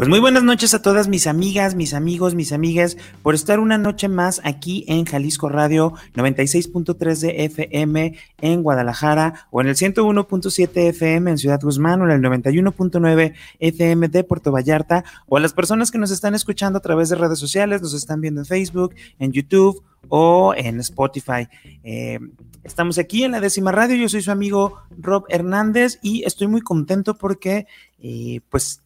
Pues muy buenas noches a todas mis amigas, mis amigos, mis amigas, por estar una noche más aquí en Jalisco Radio 96.3 de FM en Guadalajara o en el 101.7 FM en Ciudad Guzmán o en el 91.9 FM de Puerto Vallarta o a las personas que nos están escuchando a través de redes sociales, nos están viendo en Facebook, en YouTube o en Spotify. Eh, estamos aquí en la décima radio, yo soy su amigo Rob Hernández y estoy muy contento porque eh, pues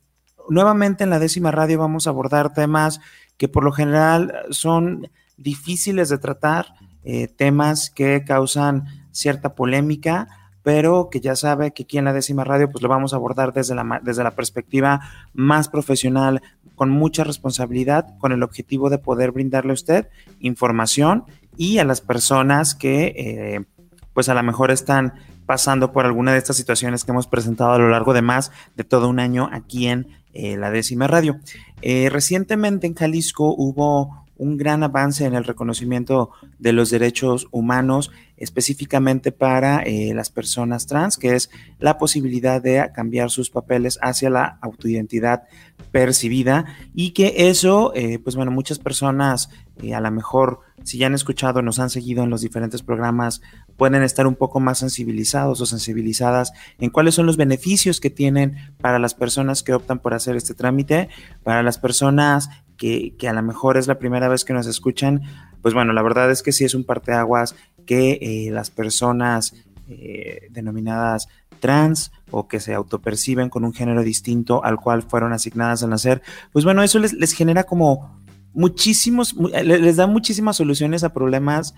nuevamente en la décima radio vamos a abordar temas que por lo general son difíciles de tratar, eh, temas que causan cierta polémica, pero que ya sabe que aquí en la décima radio pues lo vamos a abordar desde la, desde la perspectiva más profesional, con mucha responsabilidad, con el objetivo de poder brindarle a usted información y a las personas que eh, pues a lo mejor están pasando por alguna de estas situaciones que hemos presentado a lo largo de más de todo un año aquí en eh, la décima radio. Eh, recientemente en Jalisco hubo un gran avance en el reconocimiento de los derechos humanos, específicamente para eh, las personas trans, que es la posibilidad de cambiar sus papeles hacia la autoidentidad percibida y que eso, pues bueno, muchas personas a lo mejor, si ya han escuchado, nos han seguido en los diferentes programas pueden estar un poco más sensibilizados o sensibilizadas en cuáles son los beneficios que tienen para las personas que optan por hacer este trámite, para las personas que, a lo mejor es la primera vez que nos escuchan, pues bueno, la verdad es que sí es un parteaguas que eh, las personas eh, denominadas trans o que se autoperciben con un género distinto al cual fueron asignadas al nacer, pues bueno, eso les, les genera como muchísimos, les da muchísimas soluciones a problemas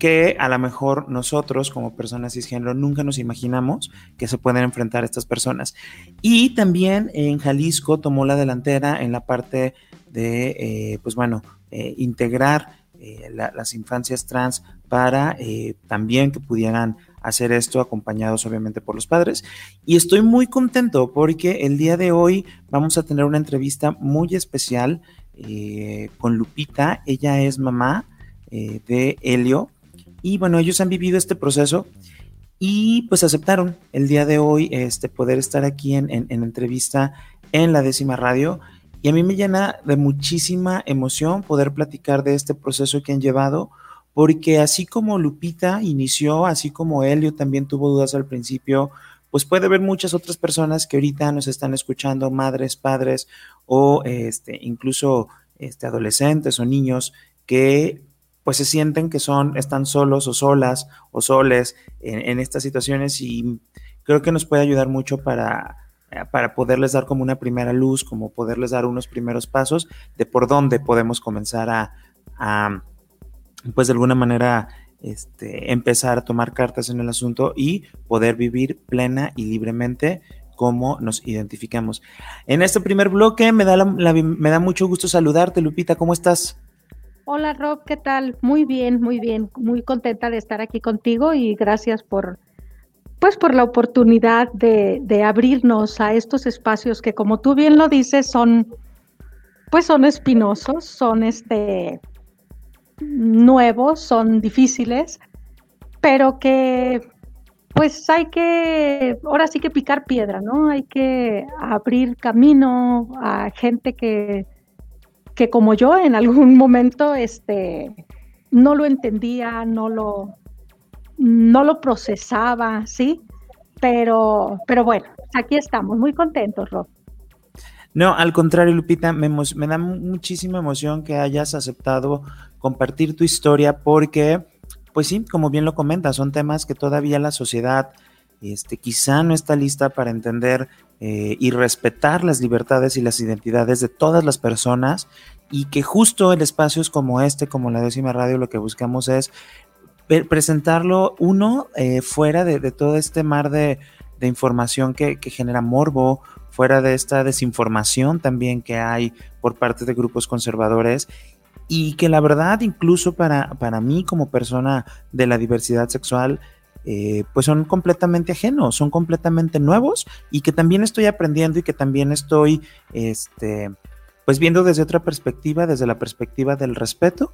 que a lo mejor nosotros como personas cisgénero nunca nos imaginamos que se pueden enfrentar estas personas. Y también en Jalisco tomó la delantera en la parte de, eh, pues bueno, eh, integrar eh, las infancias trans para también que pudieran hacer esto acompañados obviamente por los padres. Y estoy muy contento porque el día de hoy vamos a tener una entrevista muy especial con Lupita. Ella es mamá de Helio y bueno, ellos han vivido este proceso y pues aceptaron el día de hoy este, poder estar aquí en, entrevista en la décima radio. Y a mí me llena de muchísima emoción poder platicar de este proceso que han llevado, porque así como Lupita inició, así como Helio también tuvo dudas al principio, pues puede haber muchas otras personas que ahorita nos están escuchando, madres, padres o este, incluso este, adolescentes o niños que pues se sienten que son, están solos o solas o soles en, estas situaciones y creo que nos puede ayudar mucho para, para poderles dar como una primera luz, como poderles dar unos primeros pasos de por dónde podemos comenzar a, pues de alguna manera, este, empezar a tomar cartas en el asunto y poder vivir plena y libremente como nos identificamos. En este primer bloque me da, me da mucho gusto saludarte, Lupita, ¿cómo estás? Hola Rob, ¿qué tal? Muy bien, muy bien, muy contenta de estar aquí contigo y gracias por, pues por la oportunidad de, de abrirnos a estos espacios que como tú bien lo dices son, pues son espinosos, son este nuevos, son difíciles, pero que pues hay que, ahora sí que picar piedra, ¿no? Hay que abrir camino a gente que que como yo en algún momento este, no lo entendía, no lo, no lo procesaba, ¿sí? Pero, pero bueno, aquí estamos, muy contentos, Rob. No, al contrario, Lupita, me, me, da muchísima emoción que hayas aceptado compartir tu historia porque, pues sí, como bien lo comentas, son temas que todavía la sociedad este, quizá no está lista para entender eh, y respetar las libertades y las identidades de todas las personas y que justo en espacios como este, como la décima radio, lo que buscamos es presentarlo uno eh, fuera de, todo este mar de, información que, genera morbo, fuera de esta desinformación también que hay por parte de grupos conservadores y que la verdad incluso para, para mí como persona de la diversidad sexual, eh, pues son completamente ajenos, son completamente nuevos y que también estoy aprendiendo y que también estoy, este, pues viendo desde otra perspectiva, desde la perspectiva del respeto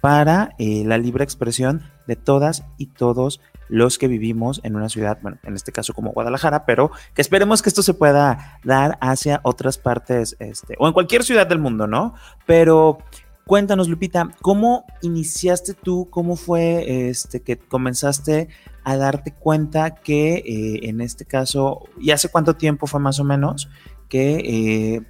para eh, la libre expresión de todas y todos los que vivimos en una ciudad, bueno, en este caso como Guadalajara, pero que esperemos que esto se pueda dar hacia otras partes, este, o en cualquier ciudad del mundo, ¿no? Pero cuéntanos, Lupita, ¿cómo iniciaste tú? ¿Cómo fue este, que comenzaste a darte cuenta que eh, en este caso, ¿y hace cuánto tiempo fue más o menos que eh,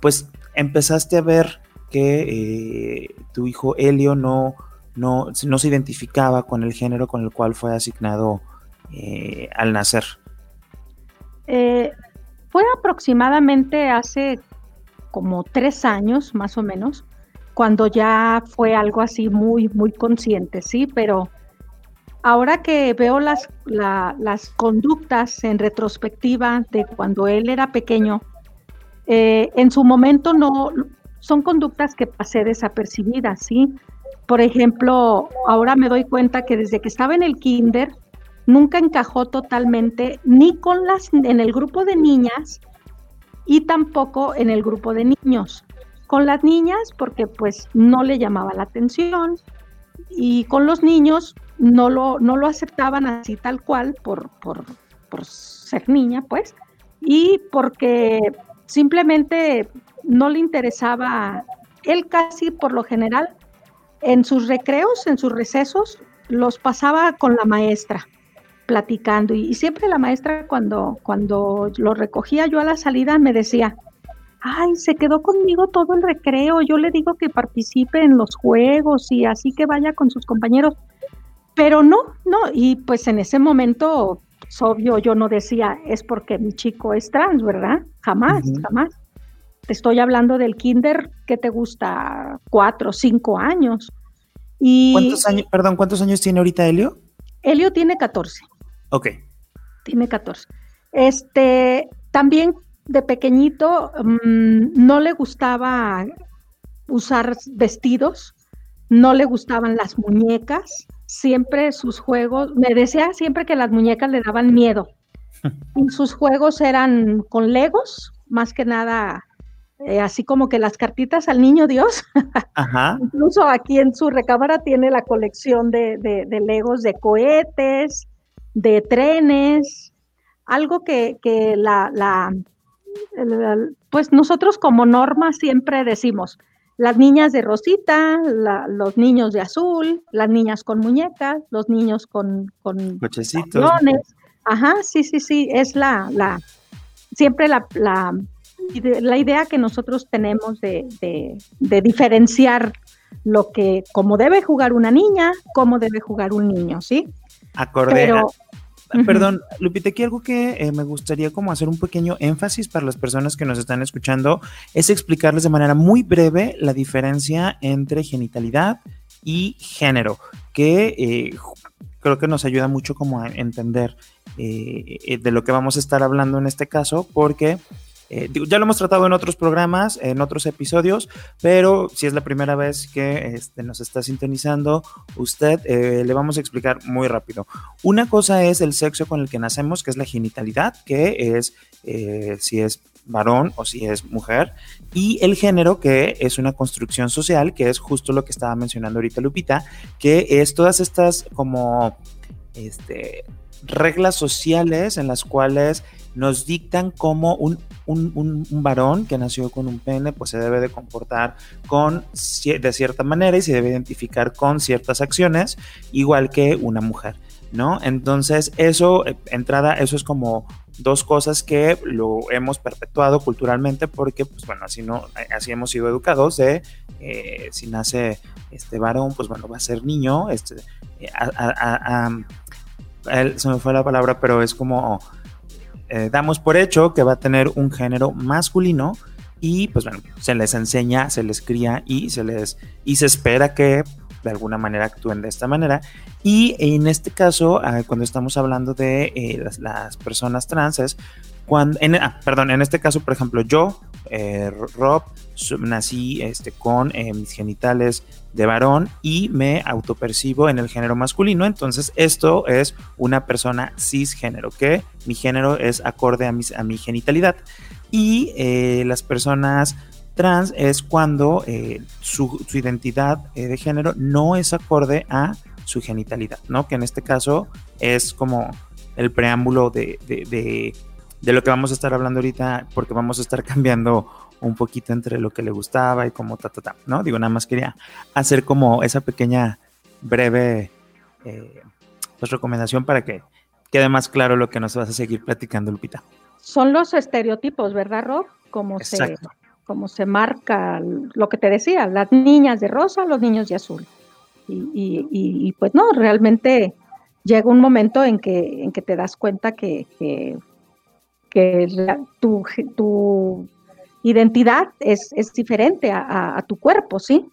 pues empezaste a ver que eh, tu hijo Helio no, no, no, se identificaba con el género con el cual fue asignado al nacer? fue aproximadamente hace como tres años, más o menos, cuando ya fue algo así muy, muy consciente, sí, pero ahora que veo las, las conductas en retrospectiva de cuando él era pequeño, eh, en su momento no son conductas que pasé desapercibidas, ¿sí? Por ejemplo, ahora me doy cuenta que desde que estaba en el kinder, nunca encajó totalmente ni con las en el grupo de niñas y tampoco en el grupo de niños. Con las niñas porque pues no le llamaba la atención y con los niños no lo, no lo aceptaban así tal cual por, por, ser niña, pues, y porque simplemente no le interesaba, él casi por lo general, en sus recreos, en sus recesos, los pasaba con la maestra platicando y, siempre la maestra cuando, cuando lo recogía yo a la salida me decía, ay, se quedó conmigo todo el recreo, yo le digo que participe en los juegos y así que vaya con sus compañeros. Pero no, no, y pues en ese momento, es obvio, yo no decía, es porque mi chico es trans, ¿verdad? Jamás, jamás. Te estoy hablando del kinder que te gusta cuatro, cinco años. Y, ¿Cuántos años, perdón, cuántos años tiene ahorita Helio? Helio tiene 14. Ok. Tiene 14. Este, también de pequeñito mm, no le gustaba usar vestidos, no le gustaban las muñecas, siempre sus juegos, me decía siempre que las muñecas le daban miedo. Y sus juegos eran con legos, más que nada, eh, así como que las cartitas al niño Dios. Incluso aquí en su recámara tiene la colección de, de, legos de cohetes, de trenes, algo que, que la, la, pues nosotros como norma siempre decimos, las niñas de rosita, los niños de azul, las niñas con muñecas, los niños con, con cochecitos. Ajá, sí, sí, sí, es la, la siempre la, la, la idea que nosotros tenemos de, de, diferenciar lo que, cómo debe jugar una niña, cómo debe jugar un niño, ¿sí? Perdón, Lupita, aquí algo que eh, me gustaría como hacer un pequeño énfasis para las personas que nos están escuchando es explicarles de manera muy breve la diferencia entre genitalidad y género, que eh, creo que nos ayuda mucho como a entender eh, de lo que vamos a estar hablando en este caso, porque eh, ya lo hemos tratado en otros programas, en otros episodios, pero si es la primera vez que este, nos está sintonizando, usted eh, le vamos a explicar muy rápido. Una cosa es el sexo con el que nacemos, que es la genitalidad, que es eh, si es varón o si es mujer, y el género, que es una construcción social, que es justo lo que estaba mencionando ahorita Lupita, que es todas estas como este, reglas sociales en las cuales nos dictan cómo un, varón que nació con un pene pues se debe de comportar con de cierta manera y se debe identificar con ciertas acciones igual que una mujer, ¿no? Entonces eso, eh, entrada, eso es como dos cosas que lo hemos perpetuado culturalmente porque pues bueno, así no, así hemos sido educados de eh, si nace este varón pues bueno, va a ser niño, este, eh, se me fue la palabra, pero es como eh, damos por hecho que va a tener un género masculino y pues bueno, se les enseña, se les cría y se les y se espera que de alguna manera actúen de esta manera. Y en este caso, ah, cuando estamos hablando de eh, las, personas trans, cuando, ah, perdón, en este caso, por ejemplo, yo eh, Rob, nací este, con eh, mis genitales de varón y me autopercibo en el género masculino. Entonces, esto es una persona cisgénero, que mi género es acorde a, mi genitalidad. Y eh, las personas trans es cuando su, identidad de género no es acorde a su genitalidad, ¿no? Que en este caso es como el preámbulo de lo que vamos a estar hablando ahorita, porque vamos a estar cambiando un poquito entre lo que le gustaba y como ta, ta, ta, ¿no? Digo, nada más quería hacer como esa pequeña breve eh, pues, recomendación para que quede más claro lo que nos vas a seguir platicando, Lupita. Son los estereotipos, ¿verdad, Rob? Como se, como se marca lo que te decía, las niñas de rosa, los niños de azul. Y, y, pues no, realmente llega un momento en que, en que te das cuenta que, que que tu, tu, identidad es, diferente a, tu cuerpo, ¿sí?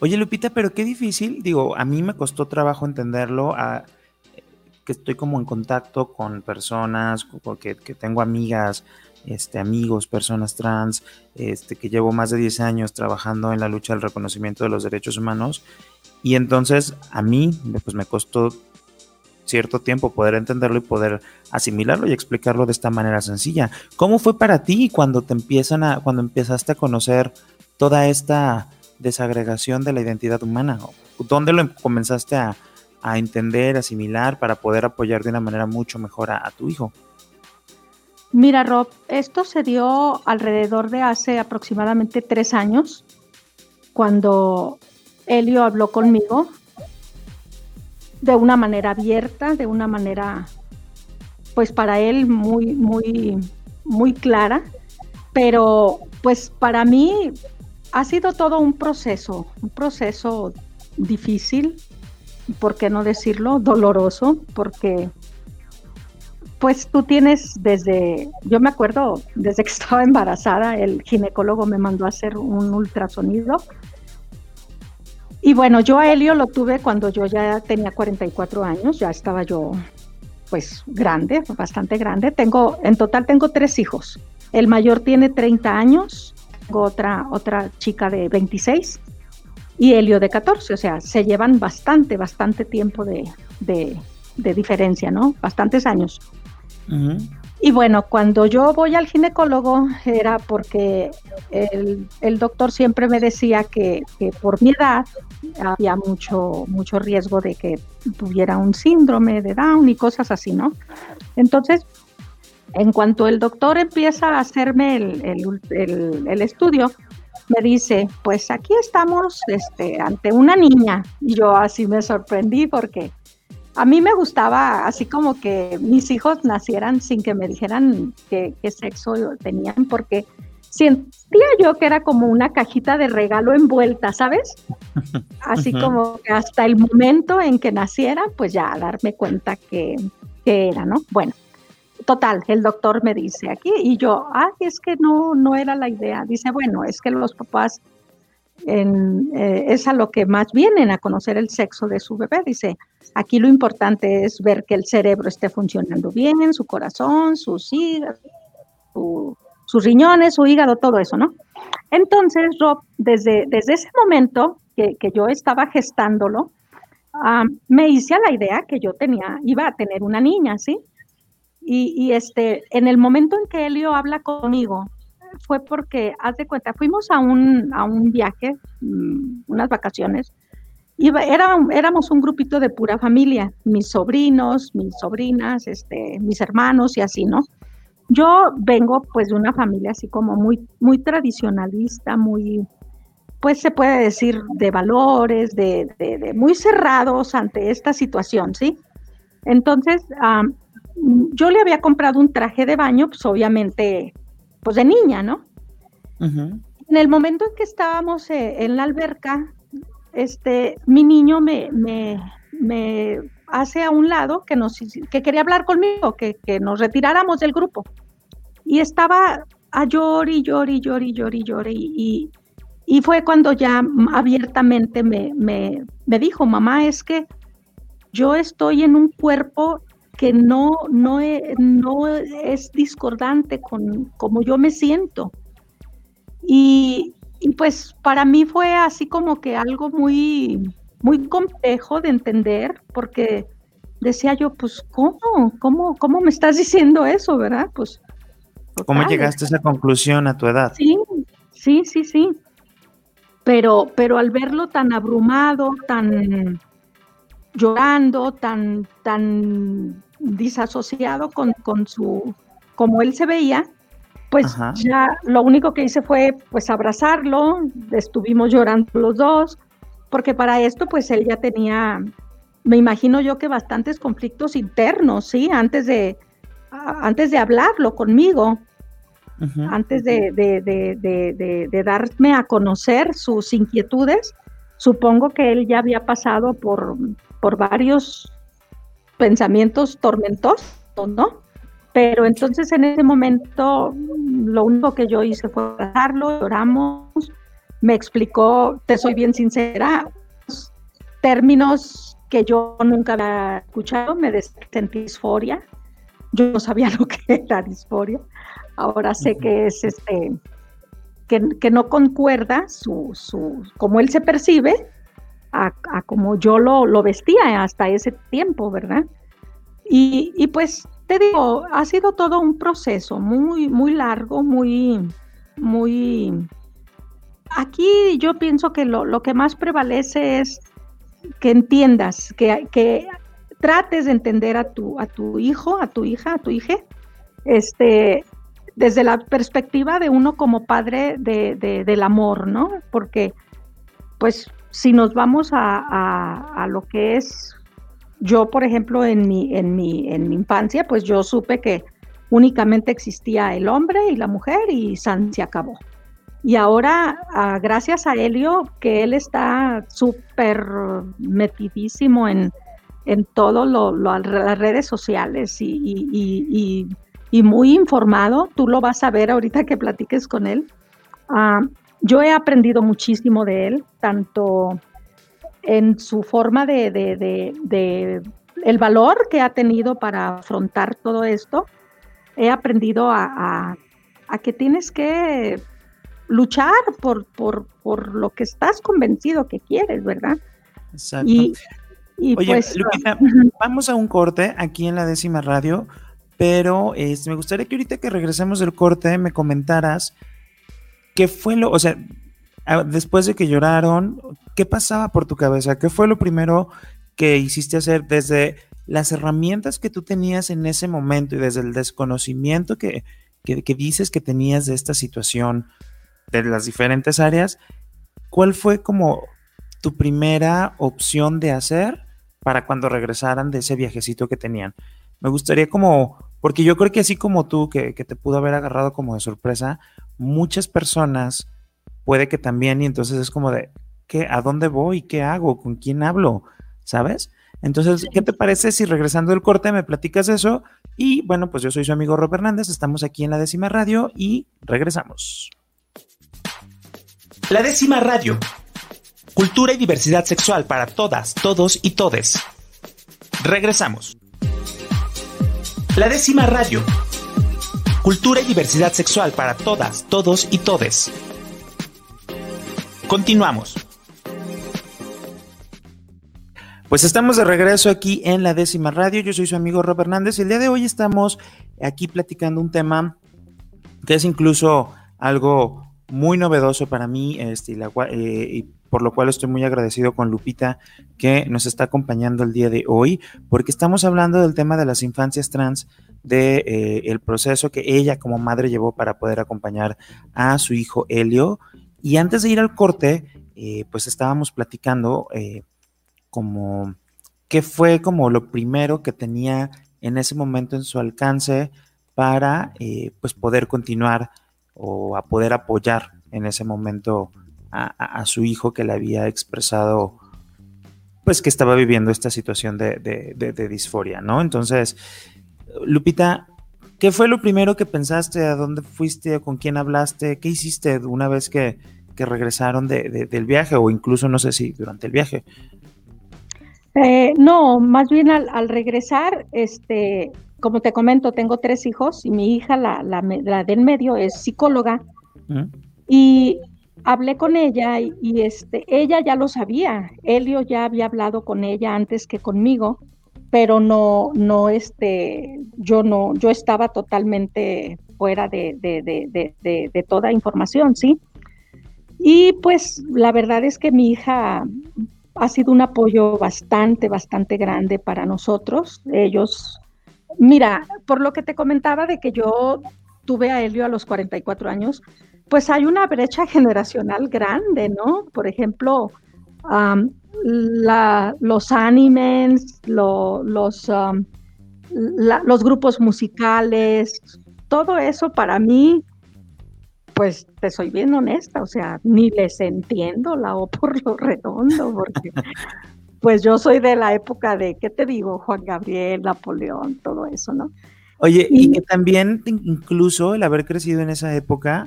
Oye, Lupita, pero qué difícil, digo, a mí me costó trabajo entenderlo, que estoy como en contacto con personas, que, que tengo amigas, este, amigos, personas trans, este, que llevo más de 10 años trabajando en la lucha del reconocimiento de los derechos humanos. Y entonces a mí pues, me costó cierto tiempo poder entenderlo y poder asimilarlo y explicarlo de esta manera sencilla. ¿Cómo fue para ti cuando te empiezan a, cuando empezaste a conocer toda esta desagregación de la identidad humana? ¿Dónde lo comenzaste a, entender, asimilar para poder apoyar de una manera mucho mejor a, tu hijo? Mira, Rob, esto se dio alrededor de hace aproximadamente tres años, cuando Elio habló conmigo de una manera abierta, de una manera, pues para él muy, muy, muy clara, pero pues para mí ha sido todo un proceso, un proceso difícil, ¿por qué no decirlo? Doloroso, porque pues tú tienes desde, yo me acuerdo, desde que estaba embarazada, el ginecólogo me mandó a hacer un ultrasonido y bueno, yo a Helio lo tuve cuando yo ya tenía 44 años, ya estaba yo pues grande, bastante grande. Tengo, en total tengo tres hijos. El mayor tiene 30 años, tengo otra, otra chica de 26 y Helio de 14, o sea, se llevan bastante, bastante tiempo de, diferencia, ¿no? Bastantes años. Y bueno, cuando yo voy al ginecólogo era porque el, doctor siempre me decía que, por mi edad había mucho, mucho riesgo de que tuviera un síndrome de Down y cosas así, ¿no? Entonces, en cuanto el doctor empieza a hacerme el, estudio, me dice, pues aquí estamos este, ante una niña. Y yo así me sorprendí porque a mí me gustaba así como que mis hijos nacieran sin que me dijeran qué, sexo tenían, porque sentía yo que era como una cajita de regalo envuelta, ¿sabes? Así como que hasta el momento en que naciera, pues ya darme cuenta que, que era, ¿no? Bueno, total, el doctor me dice aquí y yo, ay, es que no, no era la idea. Dice, bueno, es que los papás en, eh, es a lo que más vienen a conocer el sexo de su bebé. Dice, aquí lo importante es ver que el cerebro esté funcionando bien, su corazón, sus hígados, sus riñones, su hígado, todo eso, ¿no? Entonces, Rob, desde, desde ese momento que, yo estaba gestándolo, me hice a la idea que yo tenía, iba a tener una niña, ¿sí? Y, y, este, en el momento en que Elio habla conmigo fue porque, haz de cuenta, fuimos a un, a un viaje, mm, unas vacaciones, y era, éramos un grupito de pura familia, mis sobrinos, mis sobrinas, este, mis hermanos y así, ¿no? Yo vengo pues de una familia así como muy, muy tradicionalista, muy, pues se puede decir de valores, de, de, muy cerrados ante esta situación, ¿sí? Entonces, yo le había comprado un traje de baño, pues obviamente pues de niña, ¿no? En el momento en que estábamos eh, en la alberca, este, mi niño me, me, hace a un lado que, nos, que quería hablar conmigo, que, nos retiráramos del grupo. Y estaba a llorar y llorar y llorar y llorar y y, fue cuando ya abiertamente me, me, me dijo, mamá, es que yo estoy en un cuerpo que no, no, no es discordante con cómo yo me siento. Y, y, pues para mí fue así como que algo muy, muy complejo de entender, porque decía yo, pues, ¿cómo? ¿Cómo, cómo me estás diciendo eso, verdad? Pues. ¿Cómo llegaste a esa conclusión a tu edad? Sí, sí, sí, sí. Pero, pero al verlo tan abrumado, tan llorando, tan, tan disasociado con, con su, como él se veía, pues ya lo único que hice fue pues abrazarlo, estuvimos llorando los dos, porque para esto pues él ya tenía, me imagino yo que bastantes conflictos internos, ¿sí? Antes de, antes de hablarlo conmigo, antes de, de, de, de, darme a conocer sus inquietudes, supongo que él ya había pasado por, por varios pensamientos tormentosos, ¿no? Pero entonces en ese momento lo único que yo hice fue abrazarlo, lloramos, me explicó, te soy bien sincera, términos que yo nunca había escuchado, me sentí disforia, yo no sabía lo que era disforia, ahora sé que es este, que, no concuerda su, su, como él se percibe a, como yo lo, lo, vestía hasta ese tiempo, ¿verdad? Y, y pues te digo, ha sido todo un proceso muy, muy largo, muy, muy... Aquí yo pienso que lo, que más prevalece es que entiendas, que, que, trates de entender a tu, a tu hijo, a tu hija, a tu hija, este, desde la perspectiva de uno como padre de, del amor, ¿no? Porque, pues, si nos vamos a, a lo que es yo, por ejemplo, en mi, en mi, en mi infancia, pues yo supe que únicamente existía el hombre y la mujer y San se acabó. Y ahora, ah, gracias a Helio, que él está súper metidísimo en, en todo lo, las redes sociales y, y, y, muy informado, tú lo vas a ver ahorita que platiques con él. Ah, yo he aprendido muchísimo de él, tanto en su forma de, de, el valor que ha tenido para afrontar todo esto, he aprendido a, que tienes que luchar por, por, por, lo que estás convencido que quieres, ¿verdad? Exacto. Y, Oye, pues, Lupita, vamos a un corte aquí en la décima radio, pero este, me gustaría que ahorita que regresemos del corte me comentaras qué fue lo, o sea, después de que lloraron, ¿qué pasaba por tu cabeza? ¿Qué fue lo primero que hiciste hacer desde las herramientas que tú tenías en ese momento y desde el desconocimiento que, dices que tenías de esta situación, de las diferentes áreas? ¿Cuál fue como tu primera opción de hacer para cuando regresaran de ese viajecito que tenían? Me gustaría como, porque yo creo que así como tú, que, que te pudo haber agarrado como de sorpresa, muchas personas puede que también, y entonces es como de, ¿qué, ¿a dónde voy? ¿Qué hago? ¿Con quién hablo? ¿Sabes? Entonces, ¿qué te parece si regresando del corte me platicas eso? Y bueno, pues yo soy su amigo Rob Hernández, estamos aquí en la décima radio y regresamos. La décima radio. Cultura y diversidad sexual para todas, todos y todes. Regresamos. La décima radio. Cultura y diversidad sexual para todas, todos y todes. Continuamos. Pues estamos de regreso aquí en la décima radio. Yo soy su amigo Rob Hernández y el día de hoy estamos aquí platicando un tema que es incluso algo muy novedoso para mí este, eh, y, por lo cual estoy muy agradecido con Lupita que nos está acompañando el día de hoy porque estamos hablando del tema de las infancias trans de eh, el proceso que ella como madre llevó para poder acompañar a su hijo Helio y antes de ir al corte, eh, pues estábamos platicando eh, como qué fue como lo primero que tenía en ese momento en su alcance para pues poder continuar o a poder apoyar en ese momento a, su hijo que le había expresado pues que estaba viviendo esta situación de, de disforia, ¿no? Entonces, Lupita, ¿Qué fue lo primero que pensaste? ¿A dónde fuiste? ¿Con quién hablaste? ¿Qué hiciste una vez que, regresaron del viaje o incluso no sé si durante el viaje? Eh, no, más bien al, regresar, este, como te comento, tengo tres hijos y mi hija, la, la, la del medio, es psicóloga. Y hablé con ella y, y, este, ella ya lo sabía. Helio ya había hablado con ella antes que conmigo pero no, no, este, yo no, yo estaba totalmente fuera de, de, toda información, ¿sí? Y pues la verdad es que mi hija ha sido un apoyo bastante, bastante grande para nosotros. Ellos, mira, por lo que te comentaba de que yo tuve a Helio a los 44 años, pues hay una brecha generacional grande, ¿no? Por ejemplo, la, los animes, los, um, los grupos musicales, todo eso para mí, pues te soy bien honesta, o sea, ni les entiendo la O por lo redondo, porque pues yo soy de la época de, ¿qué te digo? Juan Gabriel, Napoleón, todo eso, ¿no? Oye, y que también incluso el haber crecido en esa época,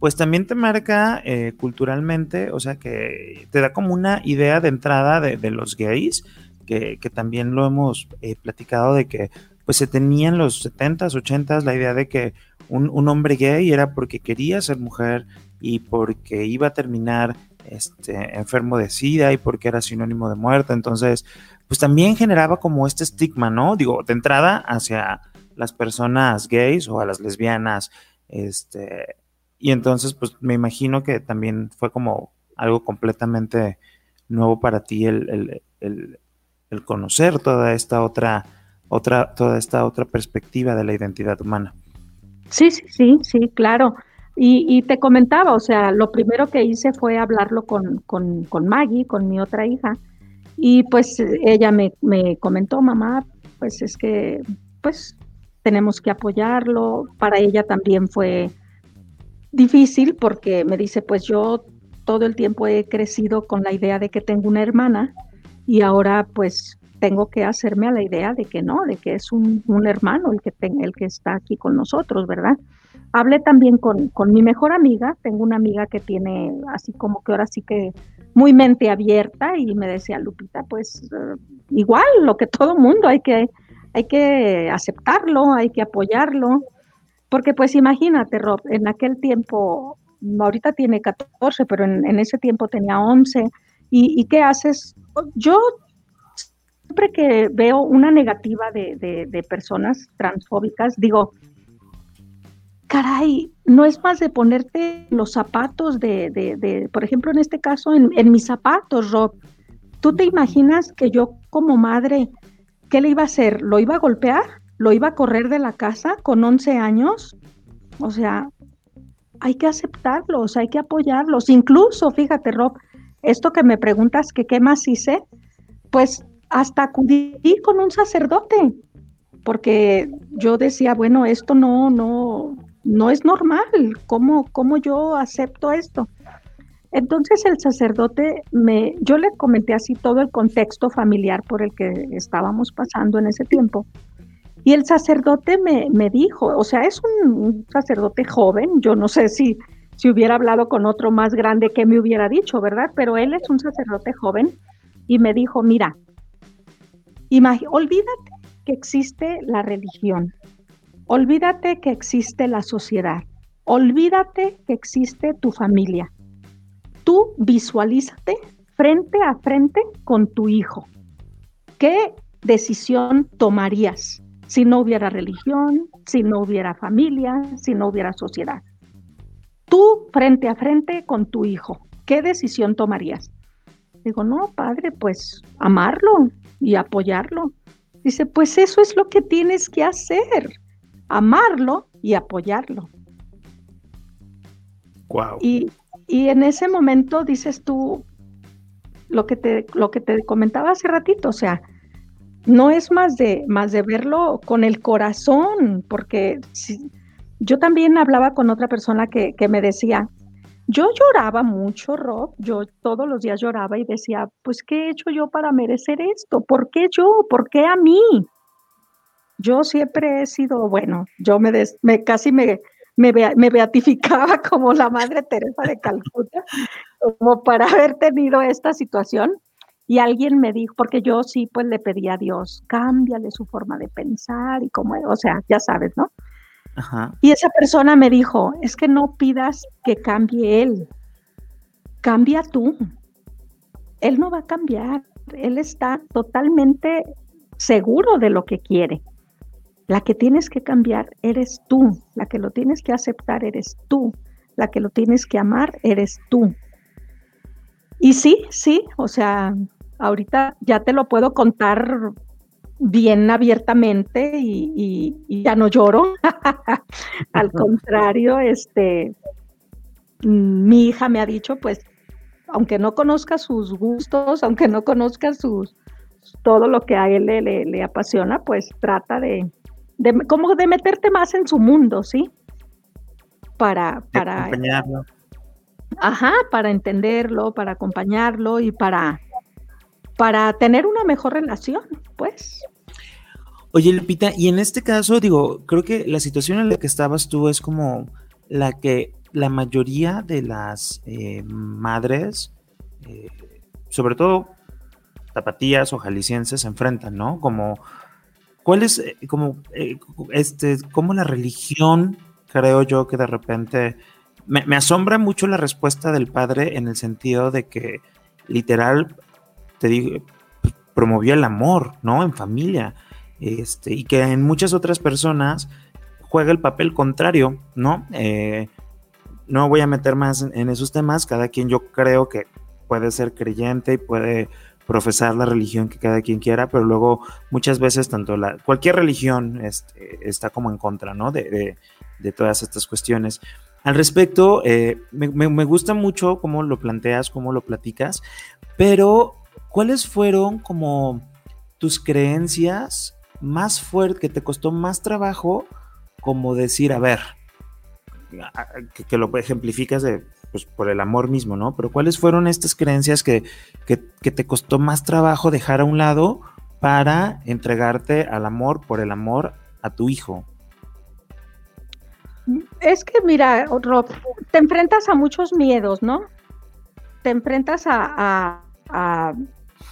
pues también te marca eh, culturalmente, o sea, que te da como una idea de entrada de, los gays, que, también lo hemos eh, platicado de que pues se tenía en los 70s, 80s la idea de que un, hombre gay era porque quería ser mujer y porque iba a terminar este, enfermo de sida y porque era sinónimo de muerte. Entonces, pues también generaba como este estigma, ¿no? Digo, de entrada hacia las personas gays o a las lesbianas, este, y entonces, pues me imagino que también fue como algo completamente nuevo para ti el, conocer toda esta otra, otra, toda esta otra perspectiva de la identidad humana. Sí, sí, sí, sí, claro. Y, te comentaba, o sea, lo primero que hice fue hablarlo con, con, con Maggie, con mi otra hija, y pues ella me, me comentó, mamá, pues es que, pues tenemos que apoyarlo. Para ella también fue difícil porque me dice, pues yo todo el tiempo he crecido con la idea de que tengo una hermana y ahora pues tengo que hacerme a la idea de que no, de que es un, hermano el que, el que está aquí con nosotros, ¿verdad? Hablé también con, con, mi mejor amiga, tengo una amiga que tiene así como que ahora sí que muy mente abierta y me decía, Lupita, pues eh, igual lo que todo mundo, hay que, hay que aceptarlo, hay que apoyarlo. Porque pues imagínate, Rob, en aquel tiempo, ahorita tiene 14, pero en, ese tiempo tenía 11. ¿Y, qué haces? Yo siempre que veo una negativa de, personas transfóbicas, digo, caray, no es más de ponerte los zapatos de, por ejemplo, en este caso, en, en, mis zapatos, Rob. ¿Tú te imaginas que yo como madre, qué le iba a hacer? ¿Lo iba a golpear? Lo iba a correr de la casa con 11 años. O sea, hay que aceptarlos, hay que apoyarlos. Incluso, fíjate, Rob, esto que me preguntas que qué más hice, pues hasta acudí con un sacerdote, porque yo decía, bueno, esto no, no, no es normal, ¿cómo, cómo yo acepto esto? Entonces el sacerdote me, yo le comenté así todo el contexto familiar por el que estábamos pasando en ese tiempo. Y el sacerdote me, me dijo, o sea, es un, sacerdote joven, yo no sé si, si hubiera hablado con otro más grande que me hubiera dicho, ¿verdad? Pero él es un sacerdote joven y me dijo, mira, olvídate que existe la religión, olvídate que existe la sociedad, olvídate que existe tu familia. Tú visualízate frente a frente con tu hijo. ¿Qué decisión tomarías? Si no hubiera religión, si no hubiera familia, si no hubiera sociedad. Tú frente a frente con tu hijo, ¿qué decisión tomarías? Digo, no, padre, pues amarlo y apoyarlo. Dice, pues eso es lo que tienes que hacer, amarlo y apoyarlo. Wow. Y, y en ese momento dices tú lo que te, lo que te comentaba hace ratito, o sea, no es más de, más de verlo con el corazón, porque yo también hablaba con otra persona que, me decía, yo lloraba mucho, Rob, yo todos los días lloraba y decía, pues, ¿qué he hecho yo para merecer esto? ¿Por qué yo? ¿Por qué a mí? Yo siempre he sido, bueno, yo me, me casi me, me, me beatificaba como la Madre Teresa de Calcuta, como para haber tenido esta situación y alguien me dijo, porque yo sí, pues le pedí a Dios, cámbiale su forma de pensar y como, o sea, ya sabes, ¿no? Y esa persona me dijo, es que no pidas que cambie él, cambia tú. Él no va a cambiar, él está totalmente seguro de lo que quiere. La que tienes que cambiar eres tú, la que lo tienes que aceptar eres tú, la que lo tienes que amar eres tú. Y sí, sí, o sea, ahorita ya te lo puedo contar bien abiertamente y, ya no lloro. Al contrario, este, mi hija me ha dicho, pues, aunque no conozca sus gustos, aunque no conozca sus todo lo que a él le, apasiona, pues trata de, como de meterte más en su mundo, ¿sí? Para, para acompañarlo. Ajá, para entenderlo, para acompañarlo y para para tener una mejor relación, pues. Oye, Lupita, y en este caso, digo, creo que la situación en la que estabas tú es como la que la mayoría de las eh, madres, eh, sobre todo tapatías o jaliscienses, se enfrentan, ¿no? Como, ¿cuál es, eh, como, este, como la religión, creo yo, que de repente, me, me asombra mucho la respuesta del padre en el sentido de que, literal, te digo, promovió el amor, ¿no? En familia. Este, y que en muchas otras personas juega el papel contrario, ¿no? Eh, no voy a meter más en, esos temas, cada quien yo creo que puede ser creyente y puede profesar la religión que cada quien quiera, pero luego muchas veces tanto la, cualquier religión este, está como en contra, ¿no? De, todas estas cuestiones. Al respecto, eh, me, me, gusta mucho cómo lo planteas, cómo lo platicas, pero ¿cuáles fueron como tus creencias más fuertes, que te costó más trabajo, como decir, a ver, que, lo ejemplificas de, pues, por el amor mismo, ¿no? Pero ¿cuáles fueron estas creencias que, que, te costó más trabajo dejar a un lado para entregarte al amor por el amor a tu hijo? Es que mira, Rob, te enfrentas a muchos miedos, ¿no? Te enfrentas a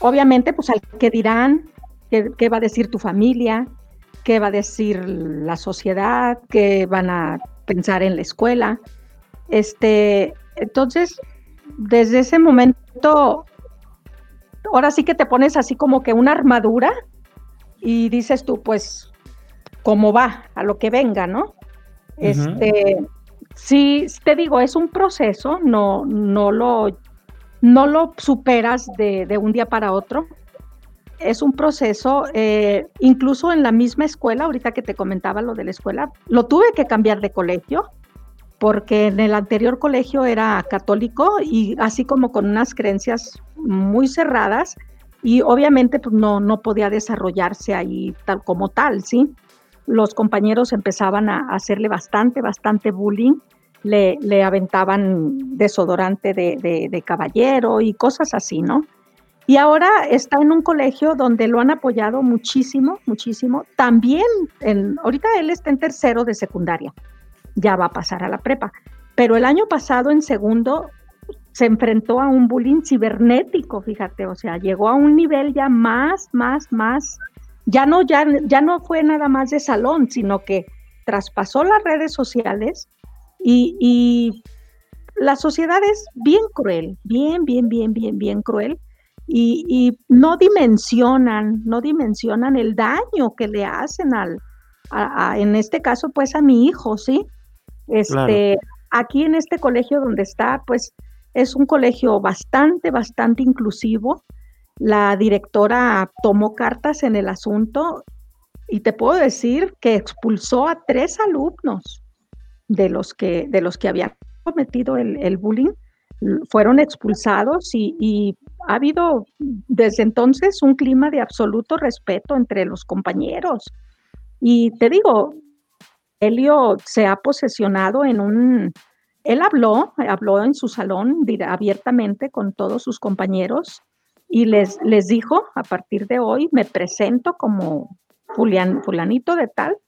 obviamente, pues al que dirán, qué, va a decir tu familia, qué va a decir la sociedad, qué van a pensar en la escuela. Este, entonces, desde ese momento, ahora sí que te pones así como que una armadura y dices tú, pues, cómo va, a lo que venga, ¿no? Este, sí, te digo, es un proceso, no, no lo no lo superas de, un día para otro. Es un proceso, eh, incluso en la misma escuela, ahorita que te comentaba lo de la escuela, lo tuve que cambiar de colegio, porque en el anterior colegio era católico y así como con unas creencias muy cerradas, y obviamente pues, no, no podía desarrollarse ahí tal como tal, ¿sí? Los compañeros empezaban a hacerle bastante, bastante bullying le, aventaban desodorante de, caballero y cosas así, ¿no? Y ahora está en un colegio donde lo han apoyado muchísimo, muchísimo. También, en, ahorita él está en tercero de secundaria, ya va a pasar a la prepa. Pero el año pasado, en segundo, se enfrentó a un bullying cibernético, fíjate, o sea, llegó a un nivel ya más, más, más, ya no, ya, ya no fue nada más de salón, sino que traspasó las redes sociales y, la sociedad es bien cruel, bien, bien, bien, bien, bien cruel. Y, no dimensionan, no dimensionan el daño que le hacen al, en este caso, pues a mi hijo, ¿sí? Este, aquí en este colegio donde está, pues es un colegio bastante, bastante inclusivo. La directora tomó cartas en el asunto y te puedo decir que expulsó a tres alumnos de los que, de los que habían cometido el, bullying fueron expulsados y, ha habido desde entonces un clima de absoluto respeto entre los compañeros. Y te digo, Helio se ha posesionado en un, él habló, habló en su salón abiertamente con todos sus compañeros y les, les dijo, a partir de hoy me presento como Julián, fulanito de tal,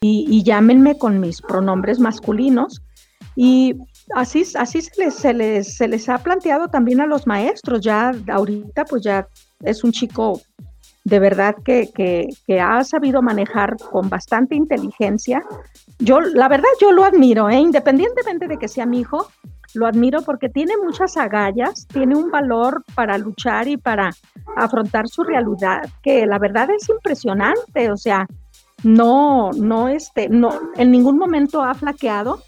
y, llámenme con mis pronombres masculinos. Y así, así se, les, se, les, se les ha planteado también a los maestros, ya ahorita pues ya es un chico de verdad que, que, ha sabido manejar con bastante inteligencia. Yo, la verdad, yo lo admiro, ¿eh? independientemente de que sea mi hijo, lo admiro porque tiene muchas agallas, tiene un valor para luchar y para afrontar su realidad, que la verdad es impresionante, o sea, no, no, este, no, en ningún momento ha flaqueado,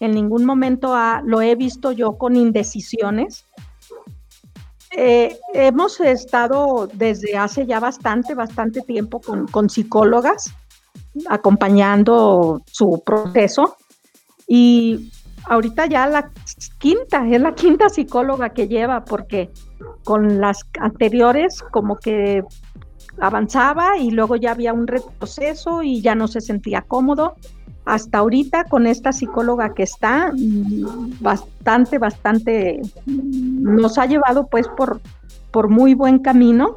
en ningún momento ha, lo he visto yo con indecisiones, eh, hemos estado desde hace ya bastante, bastante tiempo con, psicólogas acompañando su proceso y ahorita ya la quinta, es la quinta psicóloga que lleva porque con las anteriores como que avanzaba y luego ya había un retroceso y ya no se sentía cómodo hasta ahorita con esta psicóloga que está, mm, bastante, bastante, mm, nos ha llevado pues por, por muy buen camino.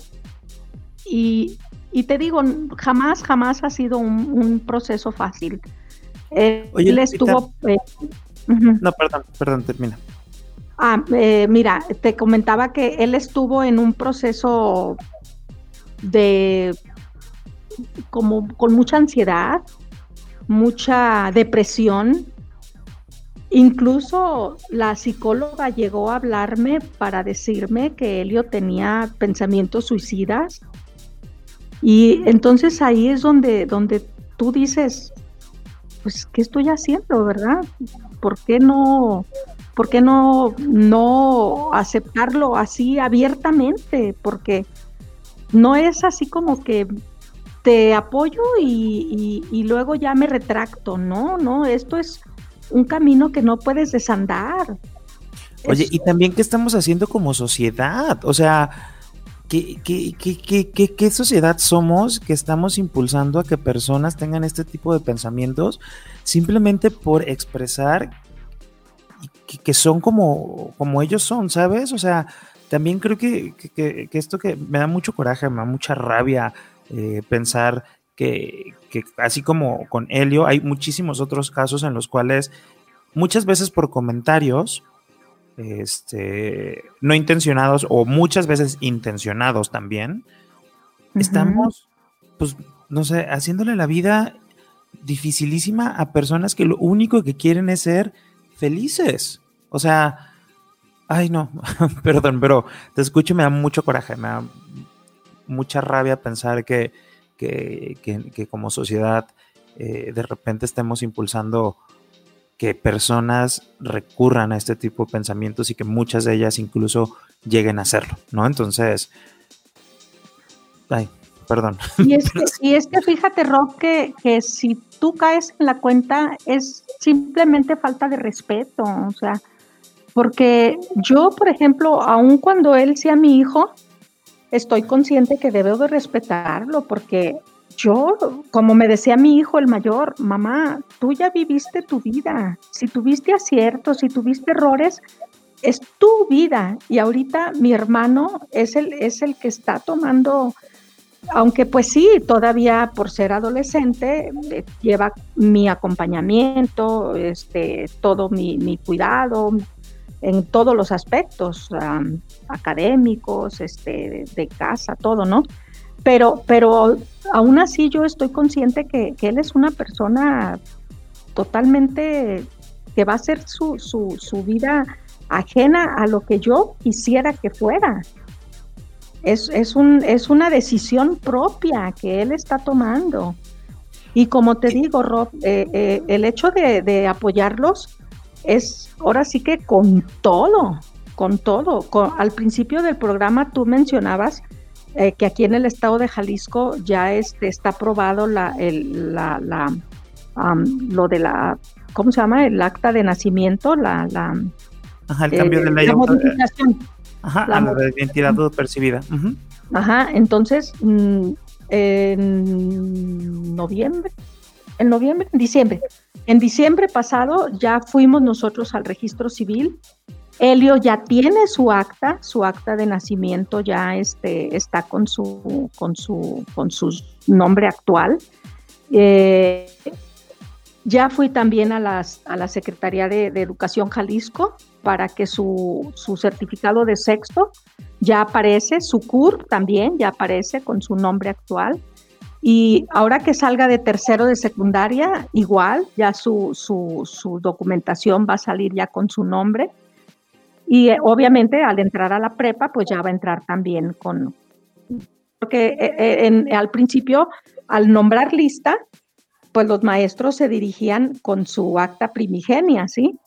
Y, te digo, jamás, jamás ha sido un, proceso fácil. él estuvo... Eh, no, perdón, perdón, termina. Ah, eh, mira, te comentaba que él estuvo en un proceso de como con mucha ansiedad, mucha depresión. Incluso la psicóloga llegó a hablarme para decirme que Helio tenía pensamientos suicidas. Y entonces ahí es donde, donde tú dices, pues, ¿qué estoy haciendo, verdad? ¿Por qué no, por qué no, no aceptarlo así abiertamente? Porque no es así como que te apoyo y, luego ya me retracto. No, no, esto es un camino que no puedes desandar. Oye, y también qué estamos haciendo como sociedad, o sea, ¿qué, qué, qué, qué, sociedad somos que estamos impulsando a que personas tengan este tipo de pensamientos simplemente por expresar que, son como, como ellos son, ¿sabes? O sea, también creo que, que, esto que me da mucho coraje, me da mucha rabia, eh, pensar que, así como con Helio, hay muchísimos otros casos en los cuales muchas veces por comentarios este, no intencionados o muchas veces intencionados también, estamos, pues, no sé, haciéndole la vida dificilísima a personas que lo único que quieren es ser felices. O sea, ay no, perdón, pero te escucho y me da mucho coraje, me da mucha rabia pensar que, que, como sociedad eh, de repente estemos impulsando que personas recurran a este tipo de pensamientos y que muchas de ellas incluso lleguen a hacerlo, ¿no? Entonces, ay, perdón. Y es que, y es que fíjate, Rob, que, que si tú caes en la cuenta es simplemente falta de respeto, o sea, porque yo, por ejemplo, aun cuando él sea mi hijo, estoy consciente que debo de respetarlo porque yo, como me decía mi hijo el mayor, mamá, tú ya viviste tu vida. Si tuviste aciertos, si tuviste errores, es tu vida. Y ahorita mi hermano es el, es el que está tomando, aunque pues sí, todavía por ser adolescente, eh, lleva mi acompañamiento, este, todo mi, mi cuidado, en todos los aspectos académicos, este, de, casa, todo, ¿no? Pero, pero aún así yo estoy consciente que, él es una persona totalmente que va a ser su, su, su, vida ajena a lo que yo quisiera que fuera. Es, es, un, es una decisión propia que él está tomando. Y como te digo, Rob, eh, eh, el hecho de, de apoyarlos es ahora sí que con todo, con todo. al principio del programa tú mencionabas eh, que aquí en el estado de Jalisco ya este, está aprobado la, el, la, la lo de la, ¿cómo se llama? El acta de nacimiento, la... la Ajá, el cambio de la, modificación. Ajá, la, la de identidad percibida. Ajá, entonces mm, en noviembre, en noviembre, en diciembre, en diciembre pasado ya fuimos nosotros al registro civil. Helio ya tiene su acta, su acta de nacimiento ya este, está con su, con, su, con su nombre actual. Eh, ya fui también a, a la Secretaría de, Educación Jalisco para que su, su, certificado de sexto ya aparece, su CUR también ya aparece con su nombre actual. Y ahora que salga de tercero de secundaria, igual, ya su, su, documentación va a salir ya con su nombre. Y eh, obviamente al entrar a la prepa, pues ya va a entrar también con... Porque eh, eh, al principio, al nombrar lista, pues los maestros se dirigían con su acta primigenia, ¿sí?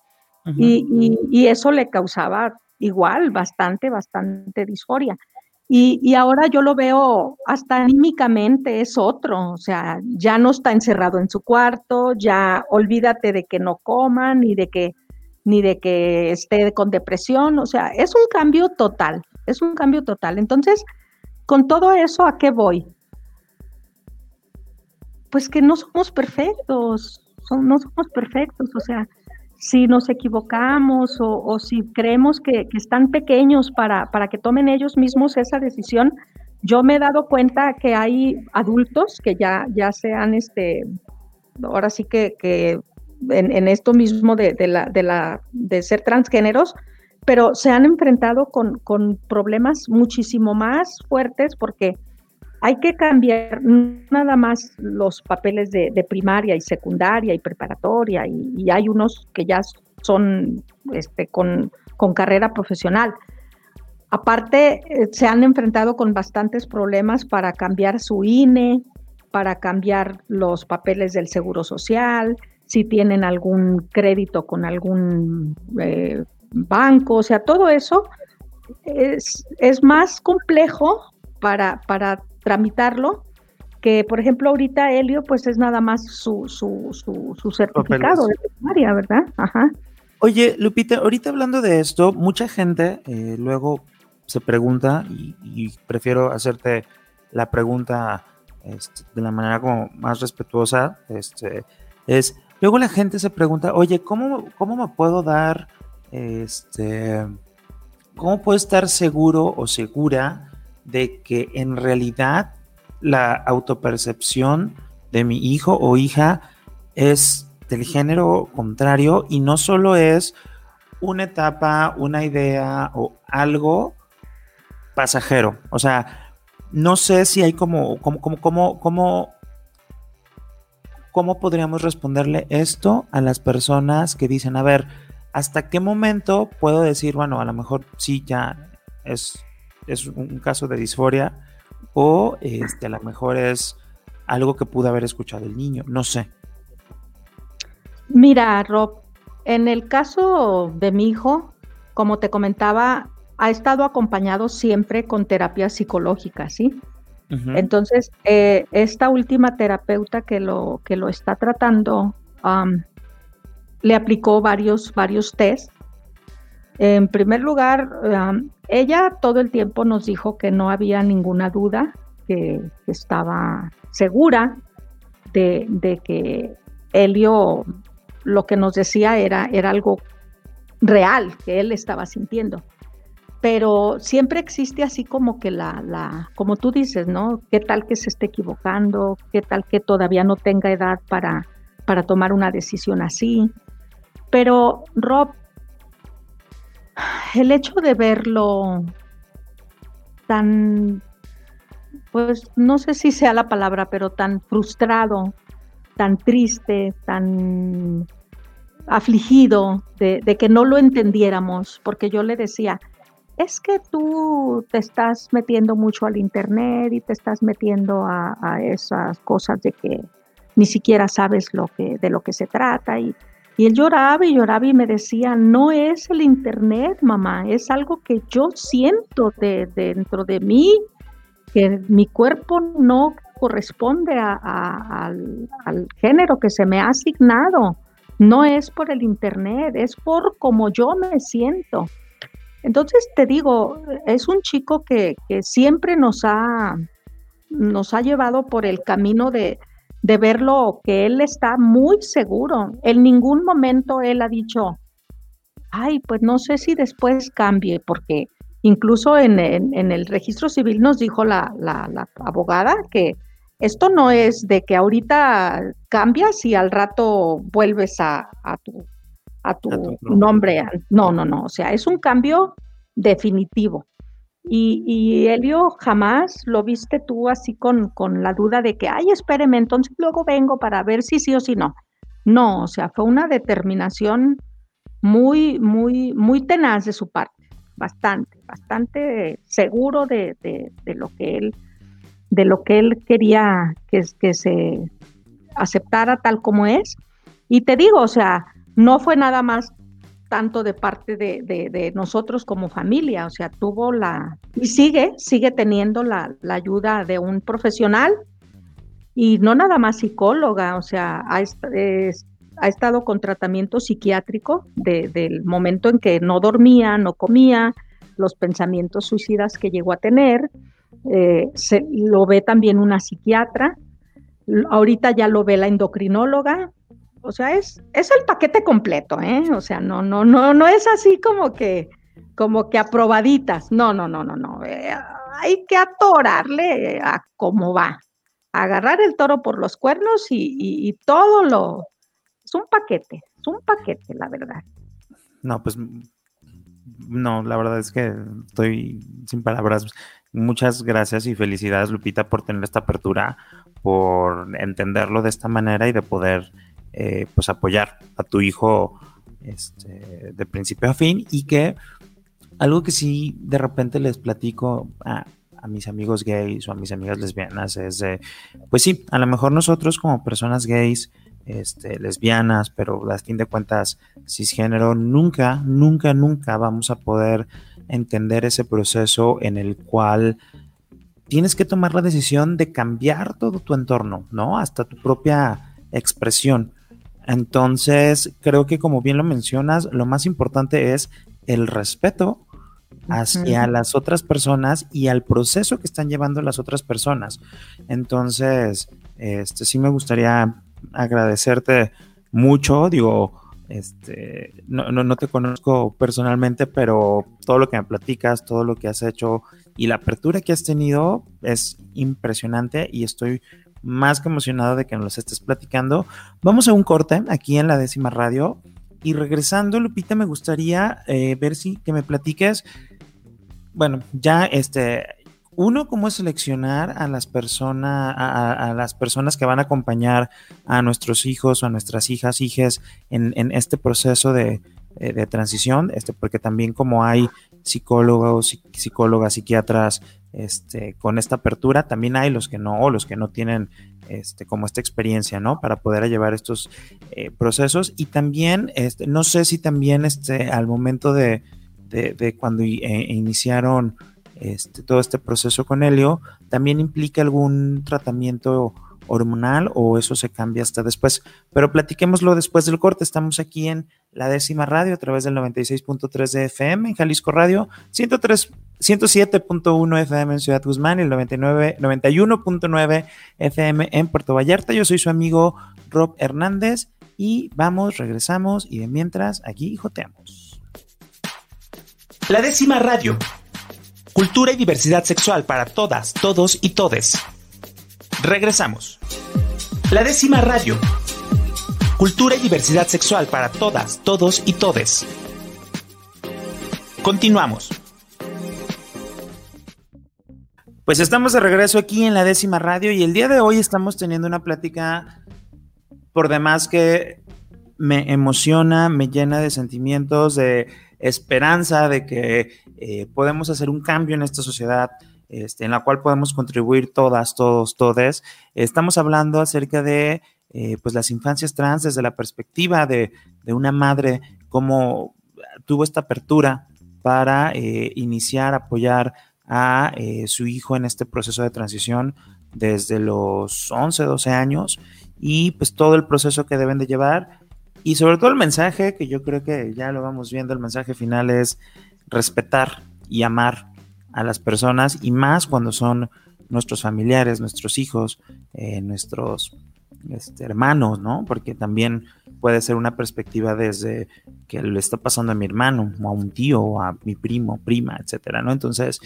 y, y, eso le causaba igual bastante, bastante disforia. Y, ahora yo lo veo hasta anímicamente es otro, o sea, ya no está encerrado en su cuarto, ya olvídate de que no coma, ni de que, ni de que esté con depresión, o sea, es un cambio total, es un cambio total. Entonces, con todo eso, ¿a qué voy? Pues que no somos perfectos, no somos perfectos, o sea, si nos equivocamos o, si creemos que, están pequeños para, para, que tomen ellos mismos esa decisión, yo me he dado cuenta que hay adultos que ya, ya sean, este, ahora sí que, que en, esto mismo de, de, la, de, la, de ser transgéneros, pero se han enfrentado con, con problemas muchísimo más fuertes porque hay que cambiar nada más los papeles de, primaria y secundaria y preparatoria y, hay unos que ya son este, con, carrera profesional. Aparte, eh, se han enfrentado con bastantes problemas para cambiar su INE, para cambiar los papeles del Seguro Social, si tienen algún crédito con algún eh, banco, o sea, todo eso es, es más complejo para, para tramitarlo, que por ejemplo ahorita Helio pues es nada más su, su, su, certificado de primaria, ¿verdad? Ajá. Oye, Lupita, ahorita hablando de esto, mucha gente eh, luego se pregunta, y, prefiero hacerte la pregunta este, de la manera como más respetuosa, este, es, luego la gente se pregunta, oye, ¿cómo, cómo me puedo dar, este, cómo puedo estar seguro o segura de que en realidad la autopercepción de mi hijo o hija es del género contrario y no solo es una etapa, una idea o algo pasajero. O sea, no sé si hay como, como, como, como, como, cómo podríamos responderle esto a las personas que dicen, a ver, ¿hasta qué momento puedo decir, bueno, a lo mejor sí, ya es es un caso de disforia o este, a lo mejor es algo que pudo haber escuchado el niño, no sé. Mira, Rob, en el caso de mi hijo, como te comentaba, ha estado acompañado siempre con terapia psicológica, ¿sí? Entonces, eh, esta última terapeuta que lo, que lo está tratando le aplicó varios, varios test. En primer lugar, ella todo el tiempo nos dijo que no había ninguna duda, que, estaba segura de, que Helio lo que nos decía era, era algo real que él estaba sintiendo. Pero siempre existe así como que la, la, como tú dices, ¿no? ¿Qué tal que se esté equivocando? ¿Qué tal que todavía no tenga edad para, para tomar una decisión así? Pero Rob, el hecho de verlo tan, pues no sé si sea la palabra, pero tan frustrado, tan triste, tan afligido de, que no lo entendiéramos, porque yo le decía, es que tú te estás metiendo mucho al internet y te estás metiendo a, a esas cosas de que ni siquiera sabes lo que, de lo que se trata y y él lloraba y lloraba y me decía, no es el Internet, mamá, es algo que yo siento de, dentro de mí, que mi cuerpo no corresponde al, género que se me ha asignado. No es por el Internet, es por cómo yo me siento. Entonces te digo, es un chico que, que siempre nos ha, nos ha llevado por el camino de, de verlo que él está muy seguro. En ningún momento él ha dicho, ay, pues no sé si después cambie, porque incluso en, el registro civil nos dijo la, abogada que esto no es de que ahorita cambias y al rato vuelves a, tu, a tu nombre. No, no, no, o sea, es un cambio definitivo. Y, y Elio jamás lo viste tú así con, con la duda de que, ay, espéreme, entonces luego vengo para ver si sí o si no. No, o sea, fue una determinación muy, muy, muy tenaz de su parte, bastante, bastante seguro de, lo que él, de lo que él quería que, que se aceptara tal como es. Y te digo, o sea, no fue nada más tanto de parte de, nosotros como familia, o sea, tuvo la, y sigue, sigue teniendo la, ayuda de un profesional y no nada más psicóloga, o sea, ha, ha estado con tratamiento psiquiátrico del momento en que no dormía, no comía, los pensamientos suicidas que llegó a tener, eh, se, lo ve también una psiquiatra, ahorita ya lo ve la endocrinóloga, o sea, es, es el paquete completo, ¿eh? O sea, no, no, no, no es así como que, como que aprobaditas. No, no, no, no, no. Eh, hay que atorarle a cómo va. Agarrar el toro por los cuernos y, todo lo. Es un paquete, es un paquete, la verdad. No, pues no, la verdad es que estoy sin palabras. Muchas gracias y felicidades, Lupita, por tener esta apertura, por entenderlo de esta manera y de poder eh, pues apoyar a tu hijo este, de principio a fin y que algo que sí de repente les platico a, mis amigos gays o a mis amigas lesbianas es de, pues sí, a lo mejor nosotros como personas gays, este, lesbianas, pero a fin de cuentas cisgénero, nunca, nunca, nunca vamos a poder entender ese proceso en el cual tienes que tomar la decisión de cambiar todo tu entorno, ¿no? Hasta tu propia expresión. Entonces, creo que como bien lo mencionas, lo más importante es el respeto hacia las otras personas y al proceso que están llevando las otras personas. Entonces, este sí me gustaría agradecerte mucho, digo, este, no, no, no, te conozco personalmente, pero todo lo que me platicas, todo lo que has hecho y la apertura que has tenido es impresionante y estoy más que emocionado de que nos estés platicando. Vamos a un corte aquí en la décima radio. Y regresando, Lupita, me gustaría eh, ver si que me platiques. Bueno, ya este. Uno, cómo seleccionar a las personas, a, las personas que van a acompañar a nuestros hijos o a nuestras hijas, hijas en, este proceso de, eh, de, transición, este, porque también como hay psicólogos, psicólogas, psiquiatras, este, con esta apertura. También hay los que no, o los que no tienen este, como esta experiencia, ¿no? Para poder llevar estos eh, procesos. Y también, este, no sé si también este, al momento de, cuando eh, iniciaron este, todo este proceso con Helio, también implica algún tratamiento hormonal o eso se cambia hasta después. Pero platiquémoslo después del corte. Estamos aquí en la décima radio a través del 96.3 de FM en Jalisco Radio, 103 107.1 FM en Ciudad Guzmán y el 91.9 FM en Puerto Vallarta. Yo soy su amigo Rob Hernández y vamos, regresamos y de mientras aquí joteamos. La décima radio. Cultura y diversidad sexual para todas, todos y todes. Regresamos. La décima radio. Cultura y diversidad sexual para todas, todos y todes. Continuamos. Pues estamos de regreso aquí en la décima radio y el día de hoy estamos teniendo una plática por demás que me emociona, me llena de sentimientos, de esperanza de que eh, podemos hacer un cambio en esta sociedad. Este, en la cual podemos contribuir todas, todos, todes. Estamos hablando acerca de eh, pues las infancias trans desde la perspectiva de, una madre, cómo tuvo esta apertura para eh, iniciar, apoyar a eh, su hijo en este proceso de transición desde los 11, 12 años y pues todo el proceso que deben de llevar y sobre todo el mensaje que yo creo que ya lo vamos viendo, el mensaje final es respetar y amar a las personas y más cuando son nuestros familiares, nuestros hijos, eh, nuestros este, hermanos, ¿no? Porque también puede ser una perspectiva desde que le está pasando a mi hermano, o a un tío, o a mi primo, prima, etcétera, ¿no? Entonces,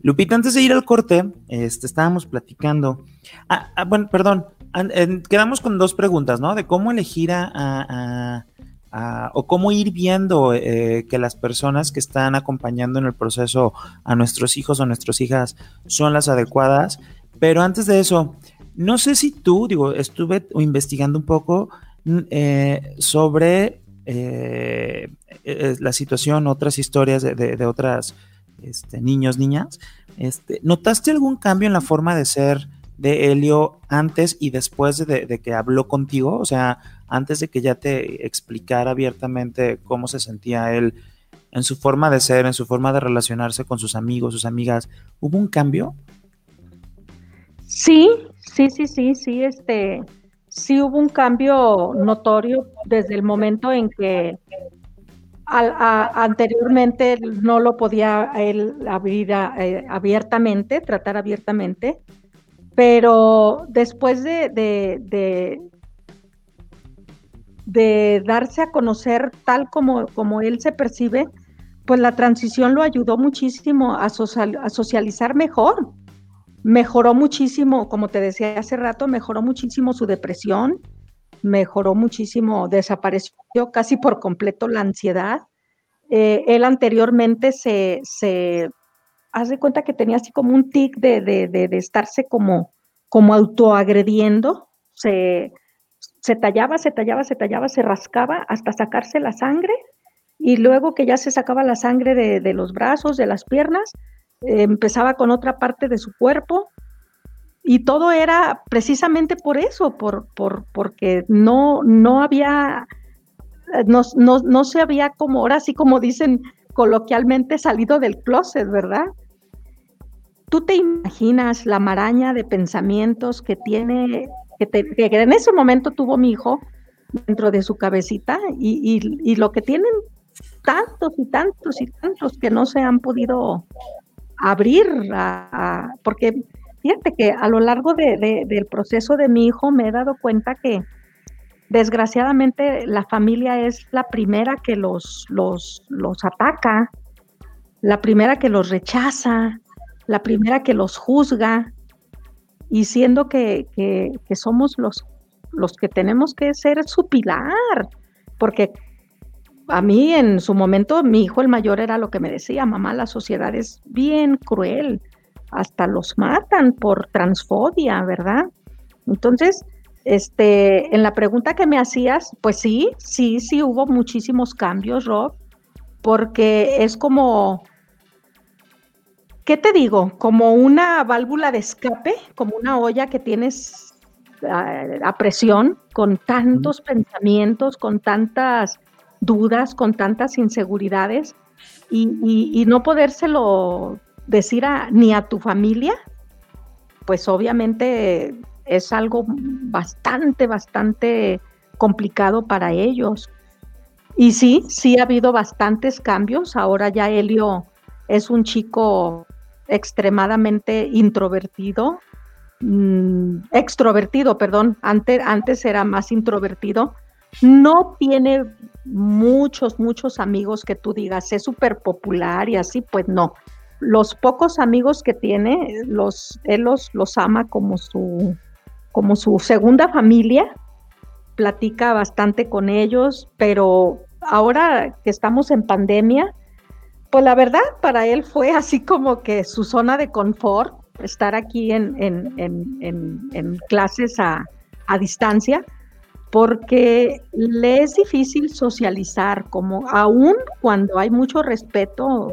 Lupita, antes de ir al corte, este, estábamos platicando. Ah, ah bueno, perdón, quedamos con dos preguntas, ¿no? De cómo elegir a, o cómo ir viendo eh, que las personas que están acompañando en el proceso a nuestros hijos o nuestras hijas son las adecuadas. Pero antes de eso, no sé si tú, digo, estuve investigando un poco eh, sobre eh, la situación, otras historias de, de, otras este, niños, niñas. Este, ¿Notaste algún cambio en la forma de ser de Helio antes y después de, que habló contigo? O sea, antes de que ya te explicara abiertamente cómo se sentía él en su forma de ser, en su forma de relacionarse con sus amigos, sus amigas, ¿hubo un cambio? Sí, sí, sí, sí, sí, este, sí hubo un cambio notorio desde el momento en que anteriormente no lo podía él abrir eh, abiertamente, tratar abiertamente, pero después de, de, darse a conocer tal como, como él se percibe, pues la transición lo ayudó muchísimo a, a socializar mejor. Mejoró muchísimo, como te decía hace rato, mejoró muchísimo su depresión, mejoró muchísimo, desapareció casi por completo la ansiedad. Eh, él anteriormente se, se haz de cuenta que tenía así como un tic de, de, de, estarse como, como autoagrediendo, se, se tallaba, se tallaba, se tallaba, se rascaba hasta sacarse la sangre. Y luego que ya se sacaba la sangre de, los brazos, de las piernas, empezaba con otra parte de su cuerpo. Y todo era precisamente por eso, por, por, porque no, no había, no, no, no se había como, ahora sí como dicen coloquialmente salido del closet, ¿verdad? ¿Tú te imaginas la maraña de pensamientos que tiene, que, en ese momento tuvo mi hijo dentro de su cabecita y, lo que tienen tantos y tantos y tantos que no se han podido abrir, porque fíjate que a lo largo del proceso de mi hijo me he dado cuenta que desgraciadamente la familia es la primera que los, los, los ataca, la primera que los rechaza, la primera que los juzga, y siendo que, somos los, los que tenemos que ser su pilar, porque a mí en su momento mi hijo el mayor era lo que me decía, mamá, la sociedad es bien cruel, hasta los matan por transfobia, ¿verdad? Entonces, este, en la pregunta que me hacías, pues sí, sí, sí hubo muchísimos cambios, Rob, porque es como, ¿qué te digo? Como una válvula de escape, como una olla que tienes a, presión, con tantos pensamientos, con tantas dudas, con tantas inseguridades, y, no podérselo decir a, ni a tu familia, pues obviamente es algo bastante, bastante complicado para ellos. Y sí, sí ha habido bastantes cambios. Ahora ya Helio es un chico extremadamente introvertido, mm, extrovertido, perdón, antes, antes era más introvertido. No tiene muchos, muchos amigos que tú digas, es súper popular y así, pues no. Los pocos amigos que tiene, los, él los, los ama como su, como su segunda familia, platica bastante con ellos, pero ahora que estamos en pandemia, pues la verdad para él fue así como que su zona de confort, estar aquí en, en, clases a, a, distancia, porque le es difícil socializar, como aún cuando hay mucho respeto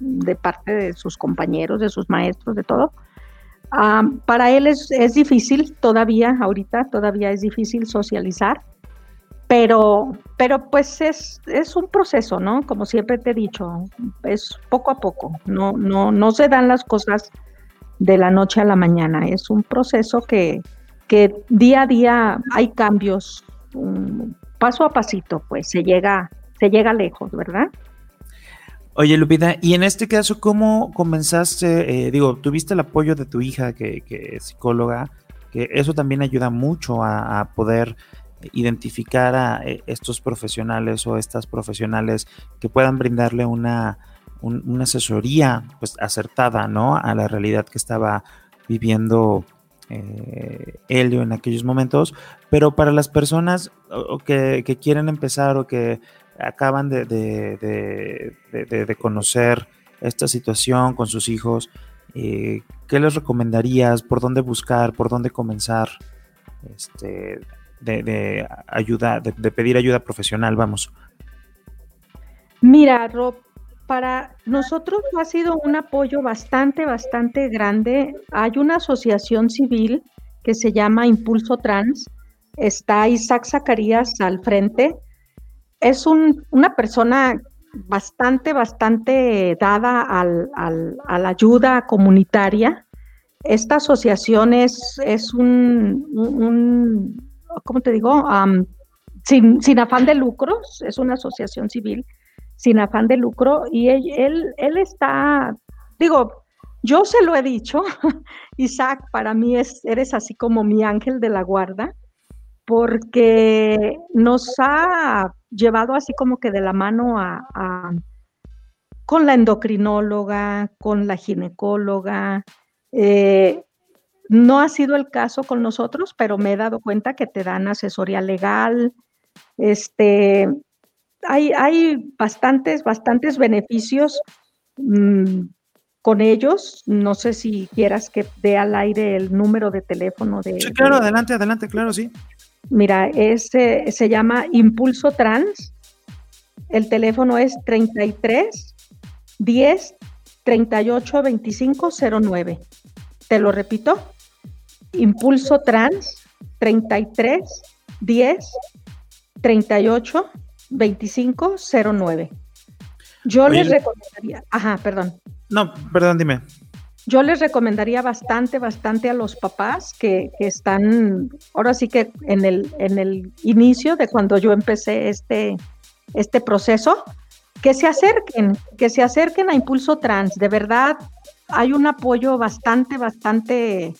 de parte de sus compañeros, de sus maestros, de todo, para él es, difícil todavía, ahorita todavía es difícil socializar, pero, pero pues es, es un proceso, ¿no? Como siempre te he dicho, es poco a poco, no, no, no se dan las cosas de la noche a la mañana, es un proceso que, que día a día hay cambios, paso a pasito, pues se llega, se llega lejos, ¿verdad? Oye, Lupita, y en este caso, ¿cómo comenzaste? Eh, digo, tuviste el apoyo de tu hija, que, es psicóloga, que eso también ayuda mucho a, poder identificar a eh, estos profesionales o estas profesionales que puedan brindarle una, una asesoría pues acertada, ¿no? A la realidad que estaba viviendo eh, Helio en aquellos momentos, pero para las personas que, quieren empezar o que acaban de, de, conocer esta situación con sus hijos, eh, ¿qué les recomendarías? ¿Por dónde buscar? ¿Por dónde comenzar? Este, de, ayuda, de, pedir ayuda profesional, vamos. Mira, Rob, para nosotros ha sido un apoyo bastante, bastante grande. Hay una asociación civil que se llama Impulso Trans. Está Isaac Zacarías al frente. Es una persona bastante, bastante dada al, a la ayuda comunitaria. Esta asociación es, es un, un, ¿cómo te digo? sin, sin afán de lucros, es una asociación civil sin afán de lucro y él, él, está, digo, yo se lo he dicho, Isaac, para mí es, eres así como mi ángel de la guarda, porque nos ha llevado así como que de la mano a, con la endocrinóloga, con la ginecóloga. Eh, no ha sido el caso con nosotros, pero me he dado cuenta que te dan asesoría legal, este, hay, bastantes, bastantes beneficios mm, con ellos. No sé si quieras que dé al aire el número de teléfono de. Sí, claro, adelante, adelante, claro, sí. Mira, ese se llama Impulso Trans. El teléfono es 33 10 38 25 09. Te lo repito. Impulso Trans 33 10 38 2509. Yo les recomendaría, ajá, perdón. No, perdón, dime. Yo les recomendaría bastante, bastante a los papás que, están, ahora sí que en el, en el inicio de cuando yo empecé este, este proceso, que se acerquen, que se acerquen a Impulso Trans. De verdad, hay un apoyo bastante, bastante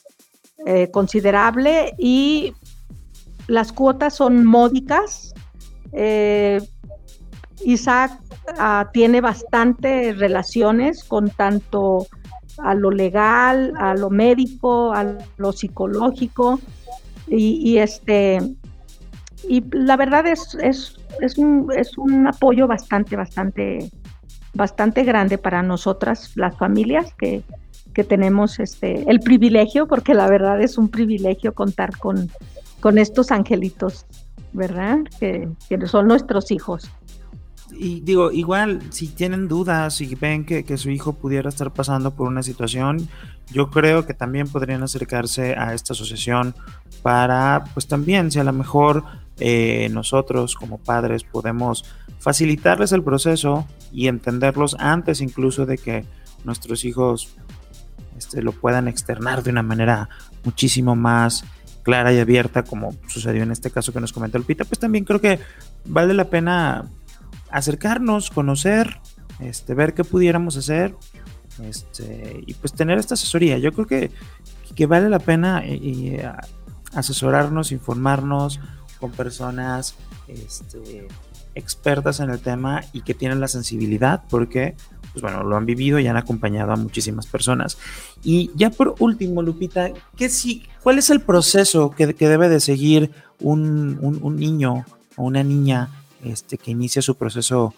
eh, considerable y las cuotas son módicas, eh, Isaac ah, tiene bastantes relaciones con tanto a lo legal, a lo médico, a lo psicológico y, este y la verdad es, es, es, un, es un apoyo bastante, bastante, bastante grande para nosotras, las familias que, que tenemos este el privilegio, porque la verdad es un privilegio contar con, con estos angelitos ¿verdad? Que, son nuestros hijos. Y digo, igual, si tienen dudas y ven que, su hijo pudiera estar pasando por una situación, yo creo que también podrían acercarse a esta asociación para, pues también, si a lo mejor eh, nosotros como padres podemos facilitarles el proceso y entenderlos antes incluso de que nuestros hijos este, lo puedan externar de una manera muchísimo más clara y abierta, como sucedió en este caso que nos comentó el Pita, pues también creo que vale la pena acercarnos, conocer, este, ver qué pudiéramos hacer, este, y pues tener esta asesoría. Yo creo que, que vale la pena y, eh, asesorarnos, informarnos con personas este, expertas en el tema y que tienen la sensibilidad, porque pues bueno, lo han vivido y han acompañado a muchísimas personas. Y ya por último, Lupita, ¿qué si, ¿cuál es el proceso que, debe de seguir un, niño o una niña este, que inicia su proceso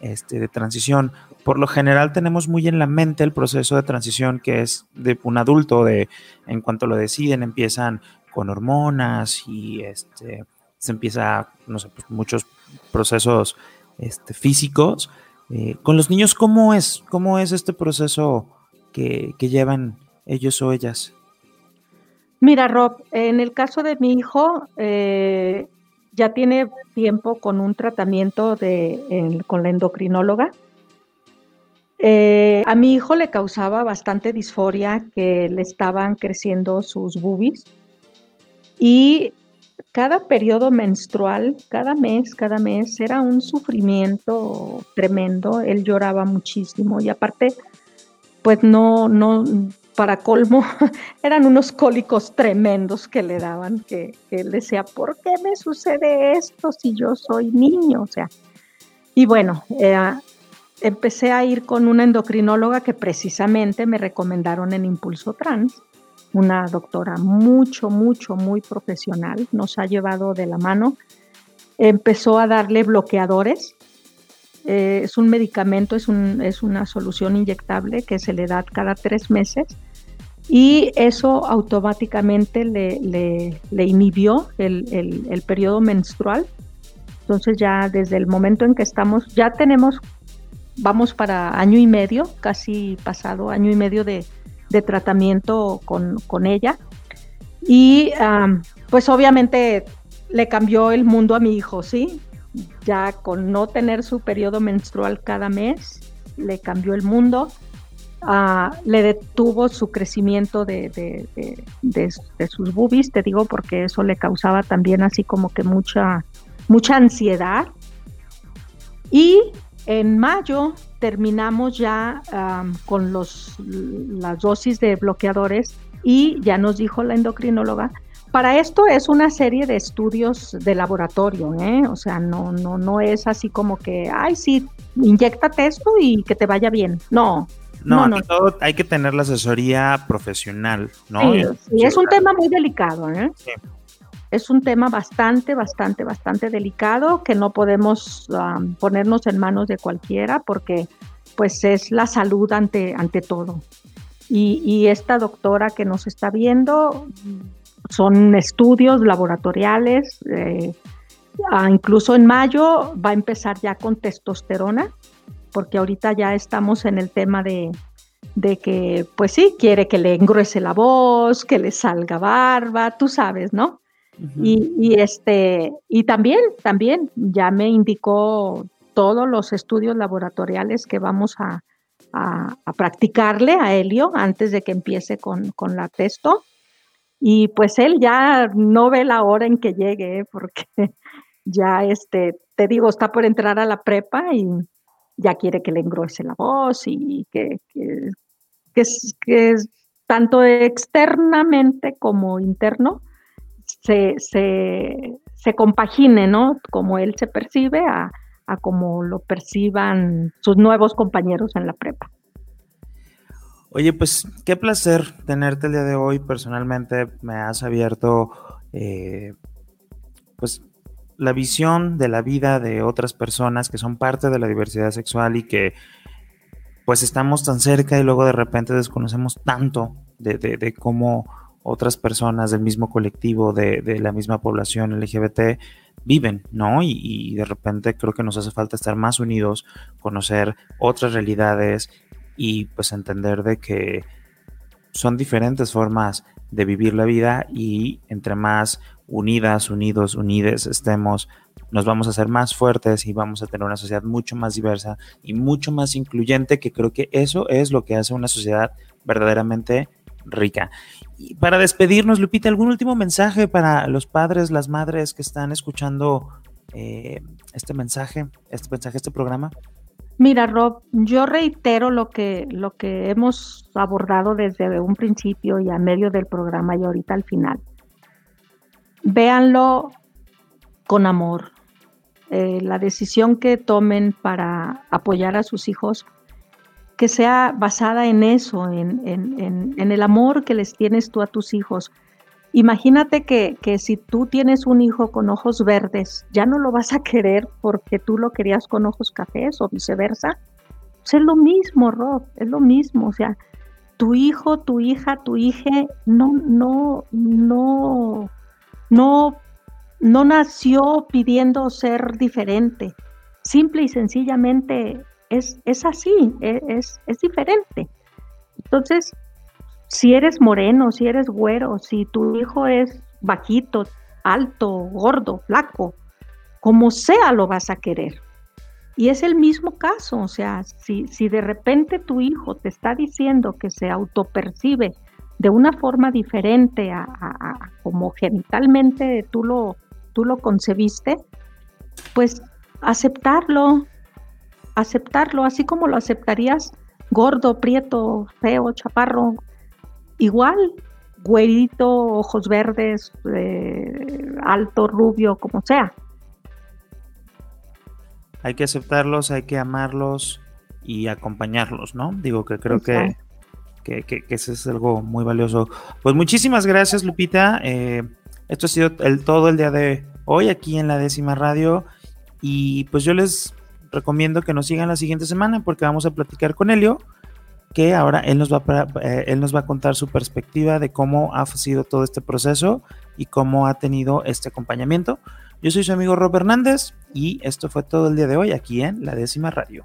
este, de transición? Por lo general tenemos muy en la mente el proceso de transición que es de un adulto, de en cuanto lo deciden, empiezan con hormonas y este, se empieza, no sé, pues muchos procesos este, físicos eh, con los niños, ¿cómo es? ¿Cómo es este proceso que, llevan ellos o ellas? Mira, Rob, en el caso de mi hijo, eh, ya tiene tiempo con un tratamiento de, con la endocrinóloga. Eh, a mi hijo le causaba bastante disforia que le estaban creciendo sus boobies y cada periodo menstrual, cada mes, cada mes, era un sufrimiento tremendo. Él lloraba muchísimo y aparte, pues no, no, para colmo, eran unos cólicos tremendos que le daban, que, él decía, ¿por qué me sucede esto si yo soy niño? O sea, y bueno, eh, empecé a ir con una endocrinóloga que precisamente me recomendaron en Impulso Trans una doctora mucho, mucho, muy profesional, nos ha llevado de la mano. Empezó a darle bloqueadores. Eh, es un medicamento, es, un, es una solución inyectable que se le da cada tres meses y eso automáticamente le, inhibió el, el, periodo menstrual. Entonces ya desde el momento en que estamos, ya tenemos, vamos para año y medio, casi pasado año y medio de, tratamiento con ella. Y pues obviamente le cambió el mundo a mi hijo, ¿sí? Ya con no tener su periodo menstrual cada mes, le cambió el mundo. Ah, le detuvo su crecimiento de, de, de, sus boobies, te digo, porque eso le causaba también así como que mucha, mucha ansiedad. Y en mayo terminamos ya con los, las dosis de bloqueadores y ya nos dijo la endocrinóloga, para esto es una serie de estudios de laboratorio, ¿eh? o sea, no, no, no es así como que, ay, sí, inyectate esto y que te vaya bien. No. No, no, Todo hay que tener la asesoría profesional, ¿no? Sí, sí es un tema muy delicado, ¿eh? Sí es un tema bastante, bastante, bastante delicado que no podemos ponernos en manos de cualquiera porque pues es la salud ante, ante todo. Y, esta doctora que nos está viendo son estudios laboratoriales, eh, ah, incluso en mayo va a empezar ya con testosterona, porque ahorita ya estamos en el tema de, de que, pues sí, quiere que le engruese la voz, que le salga barba, tú sabes, ¿no? y, este, y también, también ya me indicó todos los estudios laboratoriales que vamos a, practicarle a Helio antes de que empiece con, la testo. Y pues él ya no ve la hora en que llegue, ¿eh? porque ya, este, te digo, está por entrar a la prepa y ya quiere que le engrose la voz y que, que, que, que tanto externamente como interno se, se, compagine, ¿no? Como él se percibe a, a como lo perciban sus nuevos compañeros en la prepa. Oye, pues qué placer tenerte el día de hoy. Personalmente me has abierto, eh, pues, la visión de la vida de otras personas que son parte de la diversidad sexual y que, pues, estamos tan cerca y luego de repente desconocemos tanto de, de, cómo otras personas del mismo colectivo, de, de la misma población LGBT, viven, ¿no? Y, de repente creo que nos hace falta estar más unidos, conocer otras realidades y pues entender de que son diferentes formas de vivir la vida y entre más unidas, unidos, unides estemos, nos vamos a hacer más fuertes y vamos a tener una sociedad mucho más diversa y mucho más incluyente, que creo que eso es lo que hace una sociedad verdaderamente rica. Y para despedirnos, Lupita, ¿algún último mensaje para los padres, las madres que están escuchando eh, este mensaje, este mensaje, este programa? Mira, Rob, yo reitero lo que, lo que hemos abordado desde un principio y a medio del programa y ahorita al final. Véanlo con amor. Eh, la decisión que tomen para apoyar a sus hijos que sea basada en eso, en, el amor que les tienes tú a tus hijos. Imagínate que, si tú tienes un hijo con ojos verdes, ya no lo vas a querer porque tú lo querías con ojos cafés o viceversa. Pues es lo mismo, Rob, es lo mismo. O sea, tu hijo, tu hija, tu hija no, no, no, no, no nació pidiendo ser diferente. Simple y sencillamente es, así, e, es, es diferente. Entonces, si eres moreno, si eres güero, si tu hijo es bajito, alto, gordo, flaco, como sea lo vas a querer. Y es el mismo caso, o sea, si, si de repente tu hijo te está diciendo que se autopercibe de una forma diferente a, a, como genitalmente tú lo, tú lo concebiste, pues aceptarlo, aceptarlo, así como lo aceptarías gordo, prieto, feo, chaparro, igual, güerito, ojos verdes, eh, alto, rubio, como sea. Hay que aceptarlos, hay que amarlos y acompañarlos, ¿no? Digo que creo que que, que, eso es algo muy valioso. Pues muchísimas gracias, Lupita. Eh, esto ha sido el, todo el día de hoy aquí en la décima radio. Y pues yo les recomiendo que nos sigan la siguiente semana porque vamos a platicar con Helio, que ahora él nos va a, eh, él nos va a contar su perspectiva de cómo ha sido todo este proceso y cómo ha tenido este acompañamiento. Yo soy su amigo Rob Hernández y esto fue todo el día de hoy aquí en la décima radio.